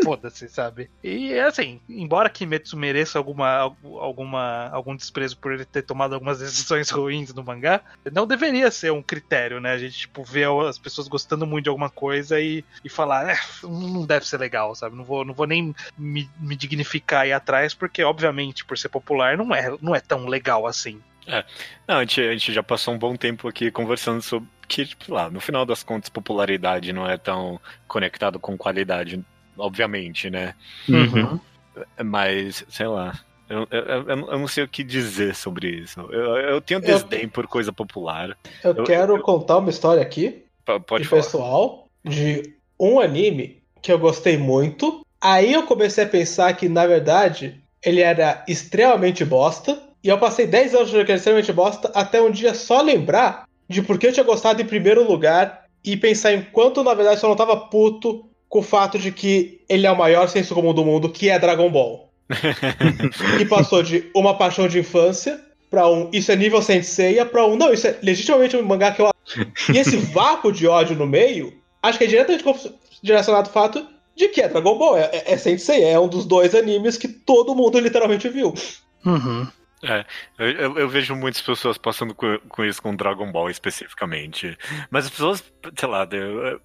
foda-se, sabe? E assim, embora Kimetsu mereça alguma, alguma, algum desprezo por ele ter tomado algumas decisões ruins no mangá, não deveria ser um critério, né? A gente, tipo, ver as pessoas gostando muito de alguma coisa e, e falar, é, não deve ser legal, sabe? Não vou, não vou nem me, me dignificar aí atrás, porque, obviamente, por ser popular, não é, não é tão legal assim. Não, a gente, a gente já passou um bom tempo aqui conversando sobre que, tipo, lá, no final das contas, popularidade não é tão conectado com qualidade, obviamente, né? Uhum. Mas, sei lá. Eu, eu, eu- eu não sei o que dizer sobre isso. Eu, eu tenho desdém por coisa popular. Eu, Eu- quero contar uma história aqui, Pode falar. pessoal, de um anime que eu gostei muito. Aí eu comecei a pensar que, na verdade, ele era extremamente bosta. E eu passei 10 anos jogando extremamente bosta até um dia só lembrar de por que eu tinha gostado em primeiro lugar e pensar em quanto, na verdade, eu não tava puto com o fato de que ele é o maior senso comum do mundo, que é Dragon Ball. e passou de uma paixão de infância pra um isso é nível Senseiya pra um não, isso é legitimamente um mangá que eu E esse vácuo de ódio no meio, acho que é diretamente direcionado ao fato de que é Dragon Ball, é, é, é é um dos dois animes que todo mundo literalmente viu. Uhum. É, eu, eu, vejo muitas pessoas passando com, com, isso com Dragon Ball especificamente. Mas as pessoas, sei lá,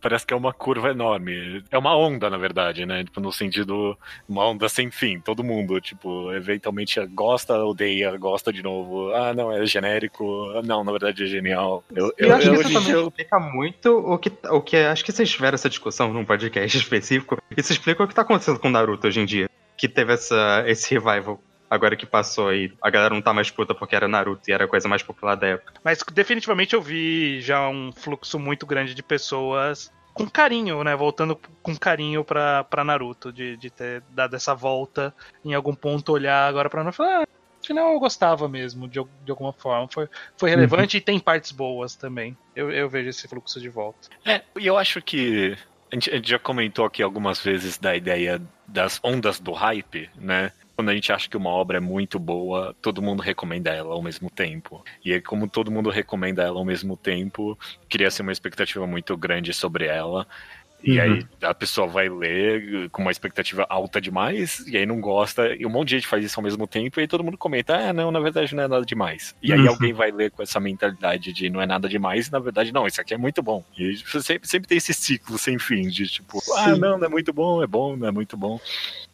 parece que é uma curva enorme. É uma onda, na verdade, né? Tipo, no sentido, uma onda sem fim. Todo mundo, tipo, eventualmente gosta, odeia, gosta de novo. Ah, não, é genérico. Não, na verdade é genial. Eu, eu, eu acho que isso também eu... explica muito o que, o que. Acho que vocês tiveram essa discussão num podcast específico. Isso explica o que tá acontecendo com Naruto hoje em dia. Que teve essa, esse revival agora que passou aí, a galera não tá mais puta porque era Naruto e era a coisa mais popular da época. Mas definitivamente eu vi já um fluxo muito grande de pessoas com carinho, né? Voltando com carinho pra, pra Naruto, de, de ter dado essa volta em algum ponto, olhar agora pra Naruto e falar, ah, afinal eu gostava mesmo, de, de alguma forma. Foi, foi relevante uhum. e tem partes boas também. Eu, eu vejo esse fluxo de volta. É, e eu acho que. A gente, a gente já comentou aqui algumas vezes da ideia das ondas do hype, né? Quando a gente acha que uma obra é muito boa, todo mundo recomenda ela ao mesmo tempo. E aí, como todo mundo recomenda ela ao mesmo tempo, cria-se uma expectativa muito grande sobre ela. E uhum. aí a pessoa vai ler com uma expectativa alta demais, e aí não gosta, e um monte de gente faz isso ao mesmo tempo, e aí todo mundo comenta, ah, não, na verdade não é nada demais. E aí uhum. alguém vai ler com essa mentalidade de não é nada demais, e na verdade não, isso aqui é muito bom. E sempre, sempre tem esse ciclo sem fim, de tipo, Sim. ah, não, não é muito bom, é bom, não é muito bom.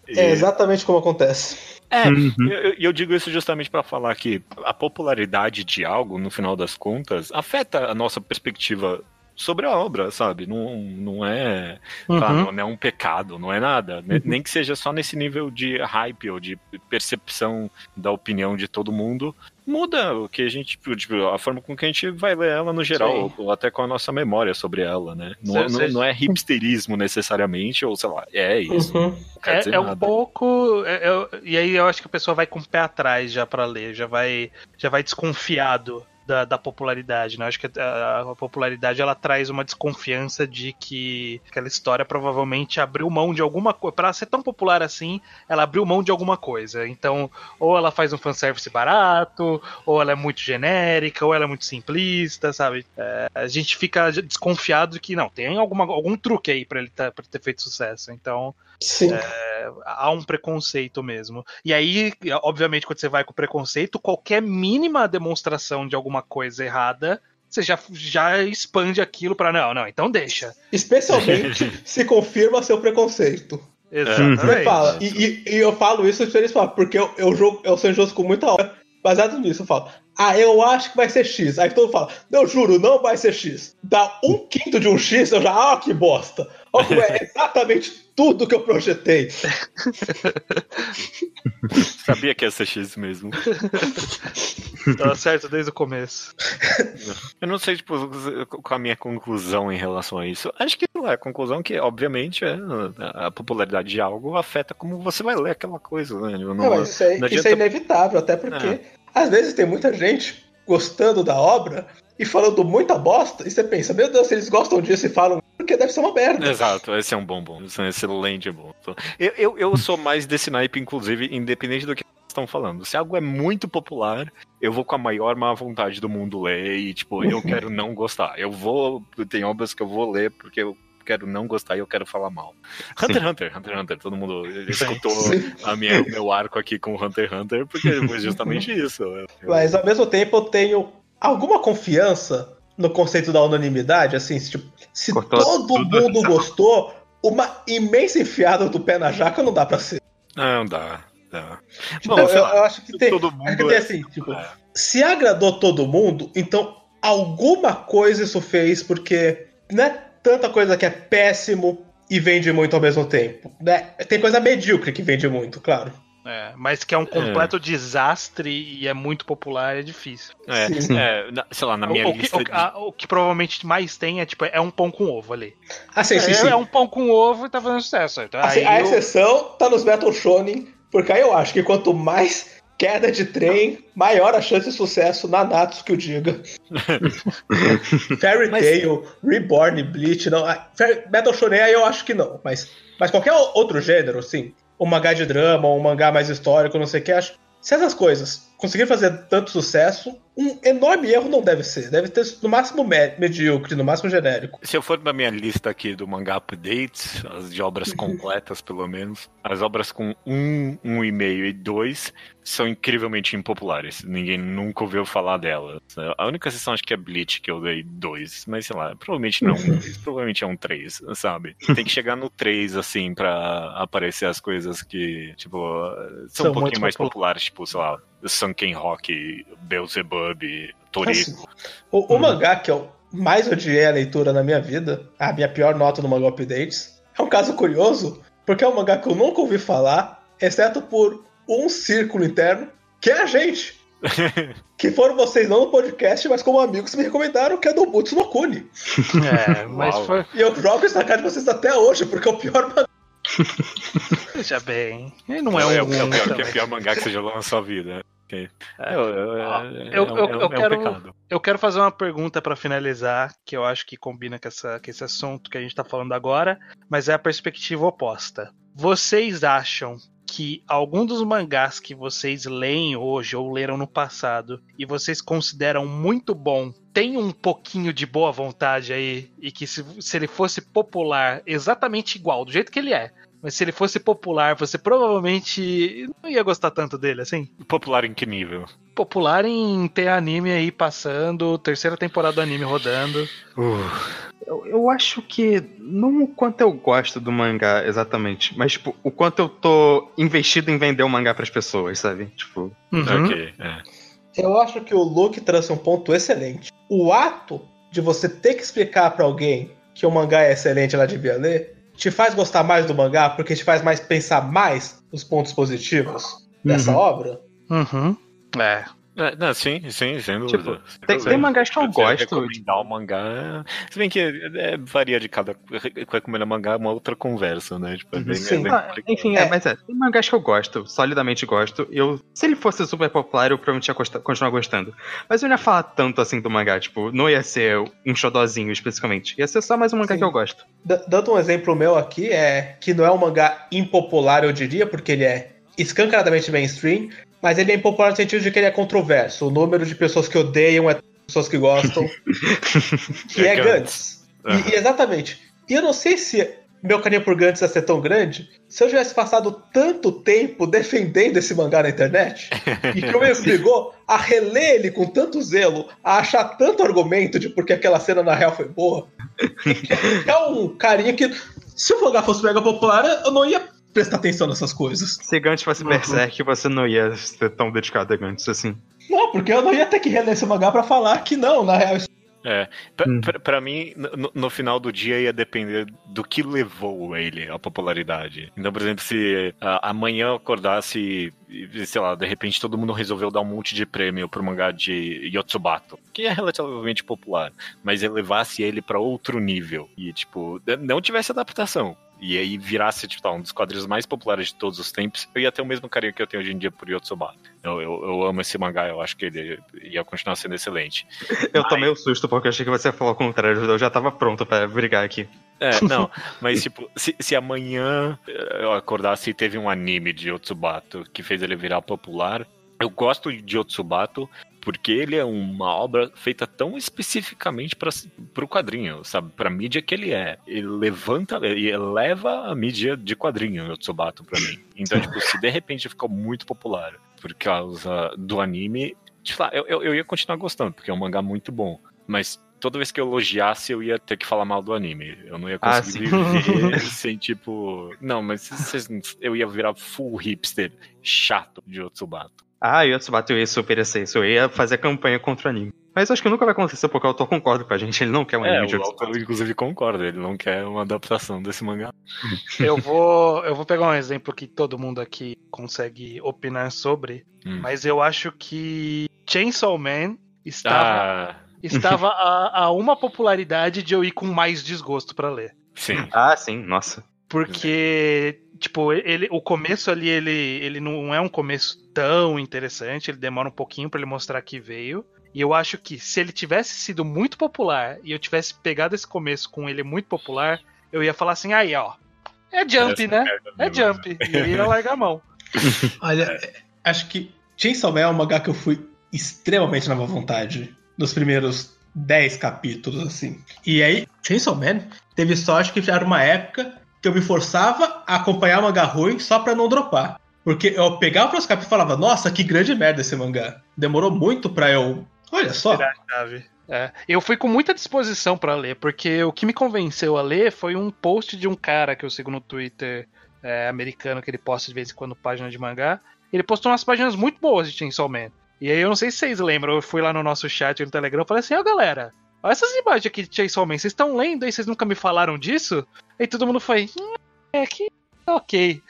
É exatamente como acontece. É, uhum. eu, eu, digo isso justamente para falar que a popularidade de algo, no final das contas, afeta a nossa perspectiva sobre a obra, sabe? Não, não é. Uhum. Claro, não é um pecado, não é nada. Uhum. Nem que seja só nesse nível de hype ou de percepção da opinião de todo mundo. Muda o que a gente. Tipo, a forma com que a gente vai ler ela no geral, ou até com a nossa memória sobre ela, né? Não, é, não, não, é hipsterismo necessariamente, ou sei lá, é isso. Uhum. É, é um pouco. É, é, e aí eu acho que a pessoa vai com o pé atrás já para ler, já vai, já vai desconfiado da, da popularidade, né? Acho que a, a, popularidade ela traz uma desconfiança de que aquela história provavelmente abriu mão de alguma coisa. Pra ser tão popular assim, ela abriu mão de alguma coisa. Então, ou ela faz um fanservice barato, ou ela é muito genérica, ou ela é muito simplista, sabe? É, a gente fica desconfiado de que não, tem alguma, algum truque aí pra ele, tá, pra ter feito sucesso. Então, é, há um preconceito mesmo. E aí, obviamente, quando você vai com preconceito, qualquer mínima demonstração de alguma coisa errada, você já, já expande aquilo para não, não, então deixa. Especialmente se confirma seu preconceito. Exatamente. Fala, e, e, e, eu falo isso porque eu, eu, jogo, eu sou injusto com muita hora. Baseado nisso, eu falo, ah, eu acho que vai ser X. Aí todo mundo fala, não, juro, não vai ser X. Dá um quinto de um X, eu já, ah, que bosta. Olha, é exatamente tudo que eu projetei. Sabia que ia ser X mesmo. Tava certo desde o começo. Eu não sei, tipo, qual a minha conclusão em relação a isso. Acho que é a conclusão que, obviamente, é a popularidade de algo afeta como você vai ler aquela coisa, né? Não, não mas isso, é, adianta... isso é inevitável, até porque é. às vezes tem muita gente gostando da obra e falando muita bosta, e você pensa, meu Deus, se eles gostam disso e falam, porque deve ser uma merda. Exato, esse é um bom bom, esse é um excelente bom. Eu, eu, eu sou mais desse naipe, inclusive, independente do que estão falando. Se algo é muito popular, eu vou com a maior má vontade do mundo ler e, tipo, eu quero não gostar. Eu vou, tem obras que eu vou ler porque eu quero não gostar e eu quero falar mal. Hunter x Hunter, Hunter x Hunter, todo mundo escutou a minha, o meu arco aqui com Hunter x Hunter porque foi justamente isso. Eu... Mas ao mesmo tempo eu tenho alguma confiança no conceito da unanimidade, assim, se, tipo, se todo mundo gostou, uma imensa enfiada do pé na jaca não dá pra ser. Não, dá. dá. Bom, eu, eu, acho que tem, todo mundo acho que tem é- assim, tipo, é. se agradou todo mundo, então alguma coisa isso fez, porque não é tanta coisa que é péssimo e vende muito ao mesmo tempo. Né? Tem coisa medíocre que vende muito, claro. É, mas que é um completo é. desastre e é muito popular, é difícil. É, é sei lá, na minha o, lista. O que, a, o que, provavelmente mais tem é tipo, é um pão com ovo ali. Ah, sim, sim, é, sim. é um pão com ovo e tá fazendo sucesso. Então, assim, a eu... exceção tá nos Battle Shonen, porque aí eu acho que quanto mais queda de trem, maior a chance de sucesso na Natsu que o diga. Fairy Tail, Reborn, Bleach, não. Battle Shonen aí eu acho que não, mas, mas qualquer outro gênero, sim. um mangá de drama, ou um mangá mais histórico, não sei o que. Acho se essas coisas conseguirem fazer tanto sucesso, um enorme erro não deve ser. Deve ter no máximo me- medíocre, no máximo genérico. Se eu for na minha lista aqui do mangá updates, as de obras completas pelo menos, as obras com um, um e meio e dois são incrivelmente impopulares. Ninguém nunca ouviu falar delas. A única exceção acho que é Bleach, que eu dei dois, mas sei lá, provavelmente não. provavelmente é um três, sabe? Tem que chegar no três, assim, pra aparecer as coisas que, tipo, são, São um pouquinho mais populares. populares, tipo, sei lá, Sunken Rock, Beelzebub, Toriko. Assim, o, o mangá que eu mais odiei a leitura na minha vida, a minha pior nota no Manga Updates, é um caso curioso, porque é um mangá que eu nunca ouvi falar, exceto por um círculo interno, que é a gente. que foram vocês não no podcast, mas como amigos me recomendaram, que é do Butsu no Kuni. É, mas Uau. foi. E eu jogo isso na cara de vocês até hoje, porque é o pior mangá. Veja bem. Não é um. é, o- é o pior, que é o pior mangá que você jogou na sua vida. Ok. É, eu- eu- eu um quero-. Eu quero fazer uma pergunta pra finalizar, que eu acho que combina com, essa, com esse assunto que a gente tá falando agora, mas é a perspectiva oposta. Vocês acham que algum dos mangás que vocês leem hoje ou leram no passado e vocês consideram muito bom tem um pouquinho de boa vontade aí e que se, se ele fosse popular exatamente igual, do jeito que ele é, mas se ele fosse popular, você provavelmente não ia gostar tanto dele, assim? Popular em que nível? popular em ter anime aí passando, terceira temporada do anime rodando. Eu, eu acho que não o quanto eu gosto do mangá exatamente, mas tipo, o quanto eu tô investido em vender o mangá pras pessoas, sabe? Tipo, Uhum. Ok, é. Eu acho que o Luke trouxe um ponto excelente. O ato de você ter que explicar pra alguém que o mangá é excelente, ela devia ler, te faz gostar mais do mangá, porque te faz mais pensar mais nos pontos positivos dessa Uhum. obra. Uhum. É. É, não, sim, sim, sem dúvida. Tipo, Sem tem- dúvida. tem mangás que eu Se gosto. recomendar o mangá. Se bem que é, varia de cada. Recomendar mangá é uma outra conversa, né? Tipo, é bem, Sim. é bem Ah, enfim, é, É. mas é, tem mangás que eu gosto, solidamente gosto. Eu, se ele fosse super popular, eu provavelmente ia continuar gostando. Mas eu não ia falar tanto assim do mangá, tipo, não ia ser um xodozinho especificamente. Ia ser só mais um mangá Sim. que eu gosto. D- dando um exemplo meu aqui, é que não é um mangá impopular, eu diria, porque ele é escancaradamente mainstream, mas ele é impopular no sentido de que ele é controverso. O número de pessoas que odeiam é pessoas que gostam, que é, É Gantz. E- E, exatamente. E eu não sei se meu carinho por Gantz ia ser tão grande se eu tivesse passado tanto tempo defendendo esse mangá na internet e que eu me obrigou a reler ele com tanto zelo, a achar tanto argumento de porque aquela cena na real foi boa. É um carinho que, se o mangá fosse mega popular, eu não ia prestar atenção nessas coisas. Se Gantz fosse Uhum. Berserk, você não ia ser tão dedicado a Gantz assim. Não, porque eu não ia ter que reler esse mangá pra falar que não, na real. isso- É. Pra, Hum. pra- pra mim, no, no final do dia ia depender do que levou ele à popularidade. Então, por exemplo, se amanhã eu acordasse e, sei lá, de repente todo mundo resolveu dar um monte de prêmio pro mangá de Yotsubato, que é relativamente popular, mas elevasse ele pra outro nível e, tipo, não tivesse adaptação. E aí virasse, tipo, tá, um dos quadrinhos mais populares de todos os tempos, eu ia ter o mesmo carinho que eu tenho hoje em dia por Yotsubato. Eu, eu, eu amo esse mangá, eu acho que ele ia continuar sendo excelente. Eu tomei o susto porque eu achei que você ia falar o contrário, eu já tava pronto pra brigar aqui. É, não, mas tipo, se, se amanhã eu acordasse e teve um anime de Otsubato que fez ele virar popular, eu gosto de Otsubato porque ele é uma obra feita tão especificamente para o quadrinho, sabe? Pra mídia que ele é. Ele levanta e eleva a mídia de quadrinho, Otsubato, pra mim. Então, tipo, se de repente ficou muito popular por causa do anime, tipo, ah, eu, eu, eu ia continuar gostando, porque é um mangá muito bom. Mas toda vez que eu elogiasse, eu ia ter que falar mal do anime. Eu não ia Ah, conseguir sim. viver sem, tipo. Não, mas eu ia virar full hipster chato de Otsubato. Ah, Yotsubato eu ia super isso, eu ia fazer campanha contra o anime. Mas acho que nunca vai acontecer porque o autor concorda com a gente, ele não quer um É, anime de o autor, inclusive, concorda. Ele não quer uma adaptação desse mangá. Eu vou, eu vou pegar um exemplo que todo mundo aqui consegue opinar sobre, Hum. mas eu acho que Chainsaw Man estava, Ah, estava a, a uma popularidade de eu ir com mais desgosto pra ler. sim. Ah, sim, nossa. Porque, tipo, ele, o começo ali, ele, ele não é um começo tão interessante, ele demora um pouquinho pra ele mostrar que veio. E eu acho que se ele tivesse sido muito popular e eu tivesse pegado esse começo com ele muito popular, eu ia falar assim, aí, ó. É jump, né? É mesmo. jump. E aí não larga a mão. Olha, acho que Chainsaw Man é um mangá que eu fui extremamente na má vontade nos primeiros 10 capítulos, assim. E aí, Chainsaw Man teve sorte que já era uma época que eu me forçava a acompanhar mangá ruim só pra não dropar. Porque eu pegava os capítulos e falava, nossa, que grande merda esse mangá. Demorou muito pra eu. Olha só. É, eu fui com muita disposição pra ler, porque o que me convenceu a ler foi um post de um cara que eu sigo no Twitter é, americano, que ele posta de vez em quando página de mangá. Ele postou umas páginas muito boas de Chainsaw Man. E aí eu não sei se vocês lembram, eu fui lá no nosso chat no Telegram e falei assim, ó galera, olha essas imagens aqui de Chainsaw Man, vocês estão lendo aí, vocês nunca me falaram disso? Aí todo mundo foi, hum, é que ok.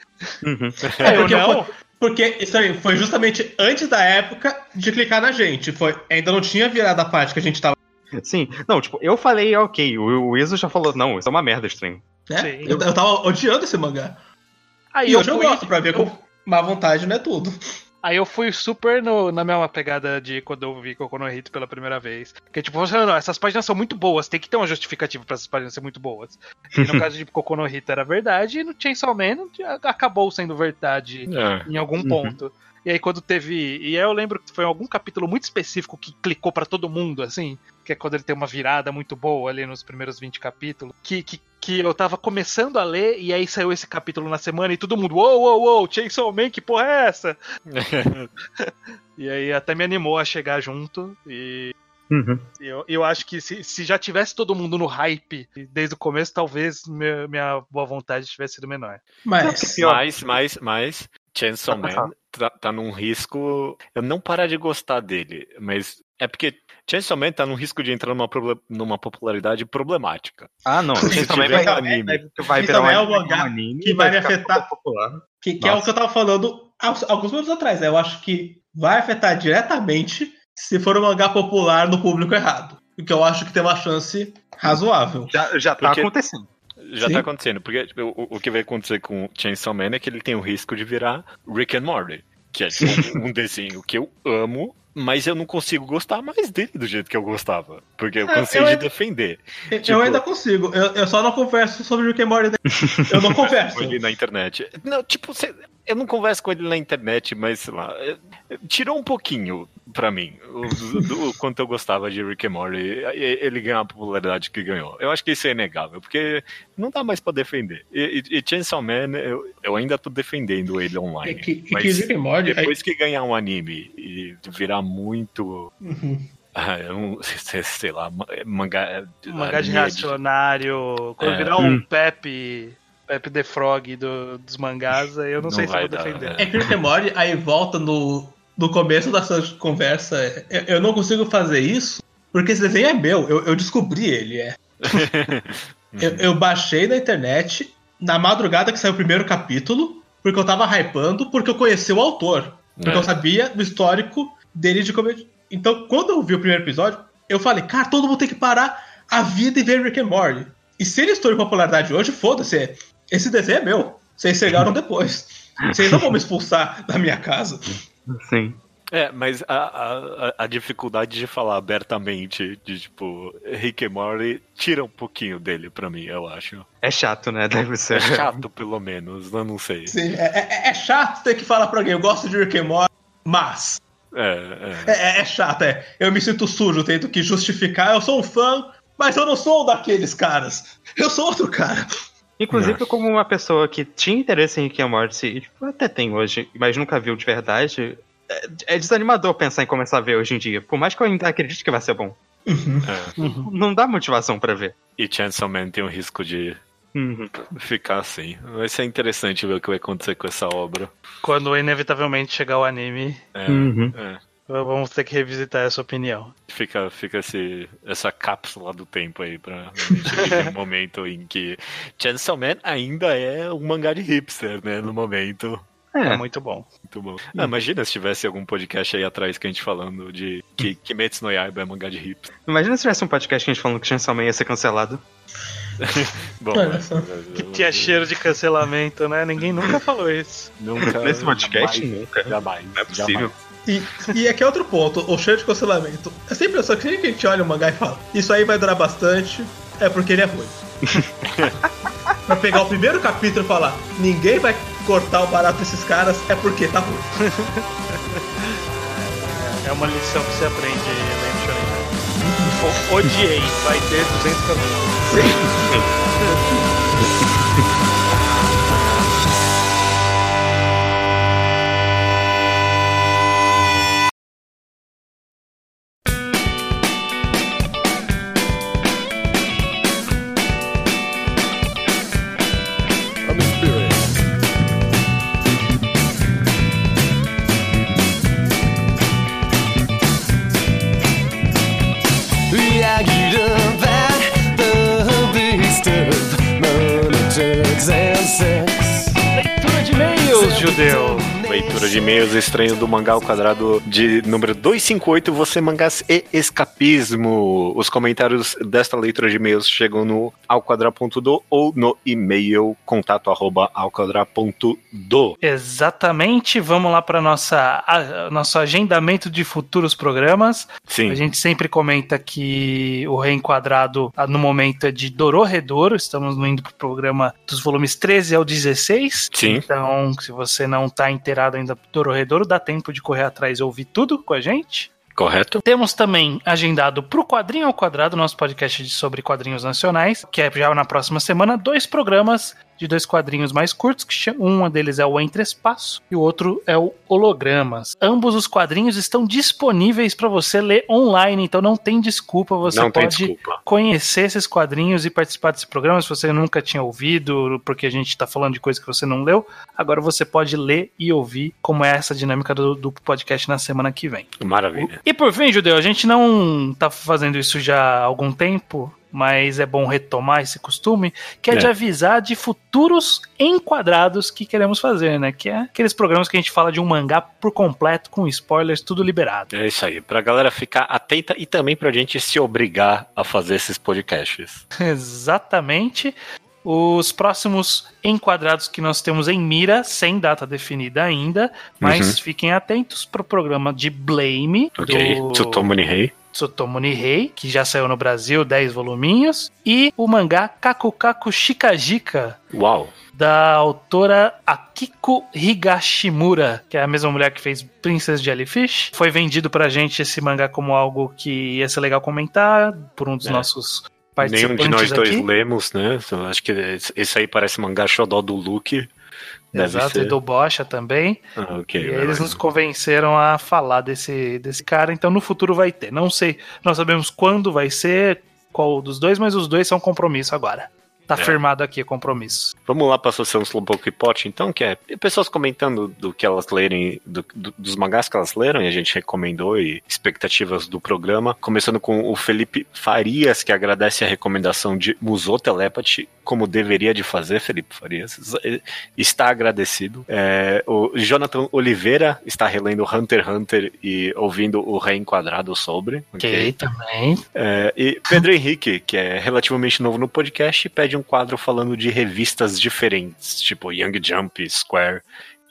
Uhum. É, eu porque, não. foi, porque isso aí foi justamente antes da época de clicar na gente. Foi, ainda não tinha virado a parte que a gente tava. Sim, não, tipo, eu falei, ok, o, o Iso já falou, não, isso é uma merda estranho. Sim. Eu, eu tava odiando esse mangá. Aí E hoje eu fui- gosto, pra ver como má vontade não é tudo. Aí eu fui super no- na mesma pegada de quando eu vi Kokono no Hito pela primeira vez. Que tipo, você, não, essas páginas são muito boas, tem que ter uma justificativa pra essas páginas serem muito boas. E no caso de Kokono no Hito era verdade, e no Chainsaw Man acabou sendo verdade É. em algum Uhum. ponto. E aí quando teve. E aí eu lembro que foi algum capítulo muito específico que clicou pra todo mundo, assim. Que é quando ele tem uma virada muito boa ali nos primeiros 20 capítulos. Que, que, que eu tava começando a ler, e aí saiu esse capítulo na semana e todo mundo, uou, uou, uou, Chainsaw Man, que porra é essa? E aí até me animou a chegar junto. E Uhum. eu, eu acho que se, se já tivesse todo mundo no hype desde o começo, talvez minha, minha boa vontade tivesse sido menor. Mas. Mas, mas, mas, Chainsaw Man tá, tá num risco. Eu não parar de gostar dele, mas é porque Chainsaw Man tá num risco de entrar numa, proble- numa popularidade problemática. Ah, não, também tiver vai, um anime. vai, vai Isso virar um também é um anime, mangá que vai me afetar. popular. Que, que é o que eu tava falando alguns minutos atrás. né? Eu acho que vai afetar diretamente se for um mangá popular no público errado. O que eu acho que tem uma chance razoável. Já, já tá Porque- acontecendo. Já Sim. tá acontecendo, porque tipo, o, o que vai acontecer com Chainsaw Man é que ele tem o risco de virar Rick and Morty, que é tipo, um desenho que eu amo, mas eu não consigo gostar mais dele do jeito que eu gostava, porque eu É, cansei eu de ainda- defender Eu- Tipo- Eu ainda consigo. Eu, eu só não converso sobre Rick and Morty. Eu não converso. com ele na internet. Não, tipo, cê- eu não converso com ele na internet, mas sei lá, é- tirou um pouquinho pra mim o, do, do quanto eu gostava de Rick and Morty, ele ganhar a popularidade que ganhou. Eu acho que isso é inegável, porque não dá mais pra defender. E, e, e Chainsaw Man, eu, eu ainda tô defendendo ele É online. que, é que mas Rick and Morty. depois que ganhar um anime e virar muito. Uhum. ah, não sei, lá, ma- mangá. Mangá de reacionário. Quando É. virar Hum. um Pepe. Pepe the Frog do- dos mangás, aí eu não, Não sei se vou dar, defender. é. É que Rick and Morty, aí volta no, no começo dessa conversa. Eu, eu não consigo fazer isso porque esse desenho é meu. Eu, eu descobri ele. É. Eu, eu baixei na internet na madrugada que saiu o primeiro capítulo, porque eu tava hypando, porque eu conheci o autor. Porque É. eu sabia do histórico dele de comédia. Então, quando eu vi o primeiro episódio, eu falei, cara, todo mundo tem que parar a vida e ver Rick and Morty. E se ele estourou em popularidade hoje, foda-se. Esse desenho é meu. Vocês chegaram depois. Vocês não vão me expulsar da minha casa. Sim. É, mas a, a, a dificuldade de falar abertamente de, tipo, Rick and Morty tira um pouquinho dele pra mim, eu acho. É chato, né? Deve ser. É chato, pelo menos, eu não sei. Sim, é, é- é chato ter que falar pra alguém, eu gosto de Rick and Morty, mas... É, é. É, é- chato, é. Eu me sinto sujo tendo que justificar. Eu sou um fã, mas eu não sou um daqueles caras. Eu sou outro cara. Inclusive, como uma pessoa que tinha interesse em Rick and Morty, e tipo, até tem hoje, mas nunca viu de verdade, é, é desanimador pensar em começar a ver hoje em dia. Por mais que eu ainda acredite que vai ser bom. é. Não dá motivação pra ver. E Chainsaw Man tem o risco de Uhum. ficar assim. Vai ser interessante ver o que vai acontecer com essa obra. Quando inevitavelmente chegar o anime, É, Uhum. é. Vamos ter que revisitar essa opinião. Fica, fica esse, essa cápsula do tempo aí pra gente viver um momento em que Chainsaw Man ainda é um mangá de hipster, né? No momento. É, É, muito bom. Muito bom. Ah, imagina se tivesse algum podcast aí atrás que a gente falando de que Kimetsu no Yaiba é mangá de hipster. imagina se tivesse um podcast que a gente falando que Chainsaw Man ia ser cancelado. Bom, mas- Que tinha cheiro de cancelamento, né? Ninguém nunca falou isso. Nunca. Nesse podcast, jamais, nunca. Jamais. Não é possível. E, e aqui é outro ponto, o cheiro de cancelamento. É sempre só que sempre que a gente olha o mangá e fala, isso aí vai durar bastante, é porque ele é ruim. pra pegar o primeiro capítulo e falar: ninguém vai cortar o barato desses caras, é porque tá ruim. É uma lição que você aprende lendo Shonen. O- Odiei, vai ter 200 capítulos. e-mails estranhos do mangá ao quadrado de número 258, você mangás e escapismo. Os comentários desta leitura de e-mails chegam no alquadra.do ou no e-mail contato arroba alquadra.do. Exatamente, vamos lá para nossa a- nosso agendamento de futuros programas. Sim, A gente sempre comenta que o reenquadrado ah, no momento é de Dororredouro. Estamos indo pro programa dos volumes 13 ao 16. Sim. Então, se você não tá inteirado ainda Dororredouro, dá tempo de correr atrás e ouvir tudo com a gente. correto? Temos também agendado pro Quadrinho ao Quadrado, nosso podcast sobre quadrinhos nacionais, que é já na próxima semana, dois programas de dois quadrinhos mais curtos, que chama- um deles é o Entre Espaço e o outro é o Hologramas. Ambos os quadrinhos estão disponíveis para você ler online, então não tem desculpa, você não pode desculpa. conhecer esses quadrinhos e participar desse programa se você nunca tinha ouvido, porque a gente está falando de coisa que você não leu. Agora você pode ler e ouvir como é essa dinâmica do, do podcast na semana que vem. Maravilha. E por fim, Judeu, a gente não tá fazendo isso já há algum tempo, mas é bom retomar esse costume, que é, É. de avisar de futuros enquadrados que queremos fazer, né? Que é aqueles programas que a gente fala de um mangá por completo, com spoilers, tudo liberado. É isso aí, pra galera ficar atenta e também pra gente se obrigar a fazer esses podcasts. Exatamente. Os próximos enquadrados que nós temos em mira, sem data definida ainda, mas fiquem atentos pro programa de Blame Ok? do Tsutomu Nihei. Tsutomu Nihei, que já saiu no Brasil, 10 voluminhos, e o mangá Kakukaku Shikajika, Uau. da autora Akiko Higashimura, que é a mesma mulher que fez Princess Jellyfish. Foi vendido pra gente esse mangá como algo que ia ser legal comentar por um dos É. nossos Nenhum de nós dois aqui. lemos, né? Acho que esse aí parece mangá xodó do Luke. Deve Exato, ser. e do Bocha também. Ah, ok. E eles nos convenceram a falar desse, desse cara, então no futuro vai ter. Não sei, não sabemos quando vai ser, qual dos dois, mas os dois são compromisso agora. Tá É. firmado aqui o compromisso. Vamos lá para a Associação Slowpoke Pot, então, que é pessoas comentando do que elas lerem, do- do- dos mangás que elas leram, e a gente recomendou, e expectativas do programa. Começando com o Felipe Farias, que agradece a recomendação de Musou Telepathy, como deveria de fazer, Felipe Farias. Está agradecido. É, o Jonathan Oliveira está relendo Hunter x Hunter e ouvindo o reenquadrado sobre. Ok, também. É, e Pedro Henrique, que é relativamente novo no podcast, pede um quadro falando de revistas diferentes, tipo Young Jump, Square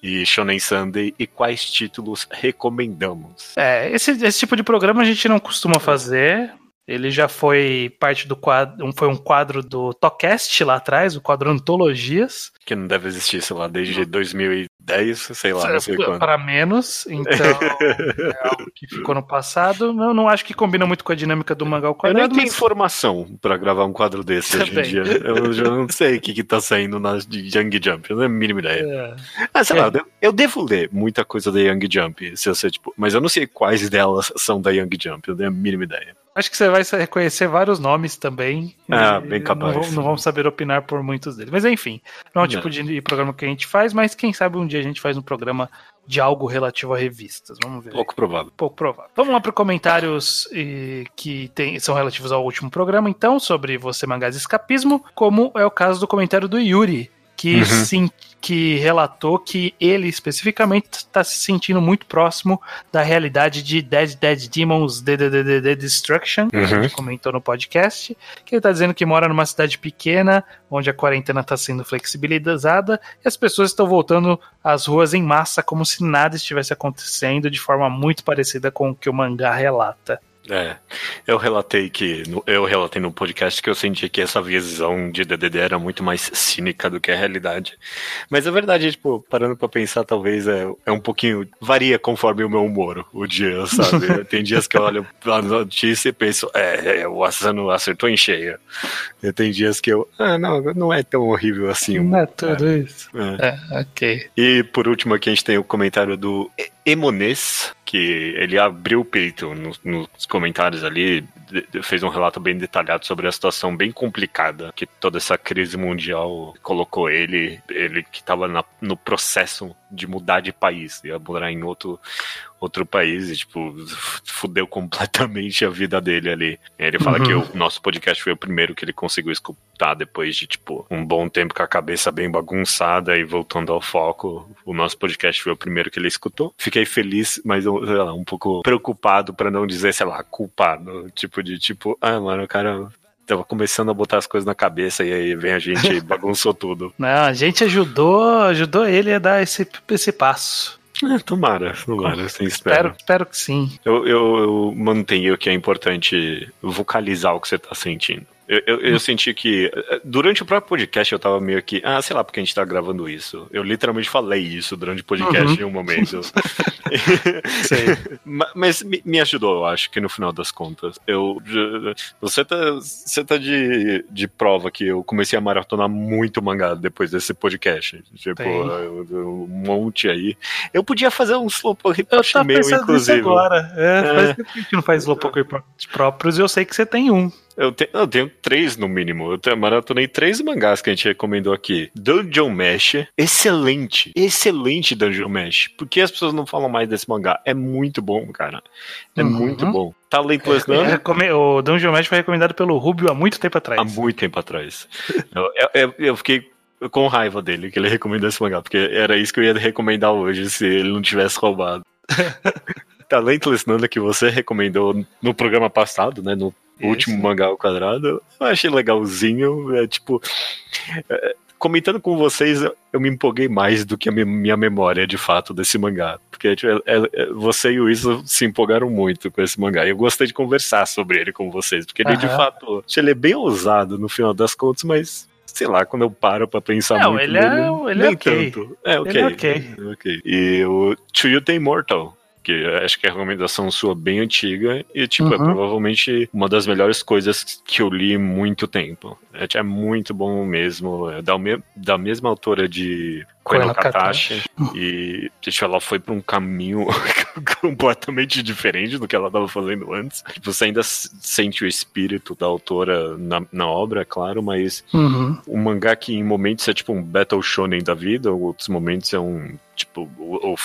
e Shonen Sunday, e quais títulos recomendamos. É, esse, esse tipo de programa a gente não costuma fazer. Ele já foi parte do quadro, um- foi um quadro do Tocast lá atrás, o quadro Antologias. Que não deve existir, sei lá, desde 2010, sei lá, não sei quando. para menos, então é algo que ficou no passado. Eu não acho que combina muito com a dinâmica do mangá ao Eu nem quadrado, tenho mas informação pra gravar um quadro desse hoje em Também. dia. Eu já não sei o que, que tá saindo na Young Jump, eu não tenho a mínima ideia. é, Ah, sei É. lá, eu- eu devo ler muita coisa da Young Jump, se eu sei, tipo, mas eu não sei quais delas são da Young Jump, eu não tenho a mínima ideia. Acho que você vai reconhecer vários nomes também. Ah, bem capaz. Não, não vamos saber opinar por muitos deles. Mas enfim, não é o tipo de programa que a gente faz, mas quem sabe um dia a gente faz um programa de algo relativo a revistas. Vamos ver. Pouco provável. pouco provável. Vamos lá para comentários eh, que tem- são relativos ao último programa, então, sobre você mangás e escapismo, como é o caso do comentário do Yuri, que, Uhum. sim, que relatou que ele especificamente está se sentindo muito próximo da realidade de Dead Dead Demons The Destruction, que a Uhum. gente comentou no podcast, que ele está dizendo que mora numa cidade pequena, onde a quarentena está sendo flexibilizada, e as pessoas estão voltando às ruas em massa como se nada estivesse acontecendo de forma muito parecida com o que o mangá relata. É, eu relatei que eu relatei no podcast que eu senti que essa visão de DDD era muito mais cínica do que a realidade. Mas a verdade, tipo, parando pra pensar, talvez é, é um pouquinho varia conforme o meu humor, o dia, sabe? Tem dias que eu olho a notícia e penso, é, é, o Asano acertou em cheia. E tem dias que eu, ah, não, não é tão horrível assim. Não é tudo isso. É. É, ok. E por último aqui a gente tem o comentário do E- Emonês, que ele abriu o peito nos, nos comentários ali, fez um relato bem detalhado sobre a situação bem complicada que toda essa crise mundial colocou ele, ele que estava no processo de mudar de país, ia morar em outro, outro país e, tipo, fudeu completamente a vida dele ali. Ele fala Uhum. que o nosso podcast foi o primeiro que ele conseguiu escutar depois de, tipo, um bom tempo com a cabeça bem bagunçada e voltando ao foco. O nosso podcast foi o primeiro que ele escutou. Fiquei feliz, mas sei lá, um pouco preocupado pra não dizer, sei lá, culpado. Tipo, de tipo, ah, mano, o cara tava começando a botar as coisas na cabeça e aí vem a gente e bagunçou tudo. Não, a gente ajudou, ajudou ele a dar esse, esse passo. É, tomara, tomara, assim espero. Espero, espero que sim. Eu, eu, eu mantenho que é importante vocalizar o que você tá sentindo. Eu, eu, eu senti que durante o próprio podcast eu tava meio que, ah, sei lá porque a gente tá gravando isso. Eu literalmente falei isso durante o podcast em um momento. Sei. Ma- Mas me, me ajudou, eu acho, que no final das contas. Eu, você tá, você tá de, de prova que eu comecei a maratonar muito mangá depois desse podcast. Tipo, eu- um monte aí. Eu podia fazer um slowpoke meu, pensando nisso inclusive. agora. É, É. Faz tempo que a gente não faz Slowpoke próprios e eu sei que você tem um. Eu, te- eu tenho três no mínimo. Eu te- maratonei três mangás que a gente recomendou aqui. Dungeon Mesh, excelente, excelente Dungeon Mesh. Por que as pessoas não falam mais desse mangá? É muito bom, cara. É Uhum. muito bom. Talentless É, None, recome- o Dungeon Mesh foi recomendado pelo Rubio há muito tempo atrás. há muito tempo atrás. eu, eu- eu- fiquei com raiva dele que ele recomendou esse mangá, porque era isso que eu ia recomendar hoje se ele não tivesse roubado. Talentless Nana que você recomendou no programa passado, né? No Último mangá ao quadrado, eu achei legalzinho. É tipo. é, comentando com vocês, eu me empolguei mais do que a mi- minha memória de fato desse mangá. Porque tipo, é- é- você e o Isa se empolgaram muito com esse mangá. E eu gostei de conversar sobre ele com vocês. Porque ele, de fato, ele é bem ousado no final das contas, mas. Sei lá, quando eu paro pra pensar Não, muito ele é- nele, ele é nem ok. tanto. É, ok. Ele é ok. É ok. E o To You The Immortal, que eu acho que é a recomendação sua bem antiga e, tipo, é Uhum. provavelmente uma das melhores coisas que eu li muito tempo. É, é muito bom mesmo. É da, me- da mesma autora de Koe no Koe no Katashi. E tipo, ela foi pra um caminho completamente diferente do que ela tava fazendo antes. Você ainda sente o espírito da autora na, na obra, é claro, mas Uhum. um mangá que em momentos é tipo um Battle Shonen da vida, ou outros momentos é um tipo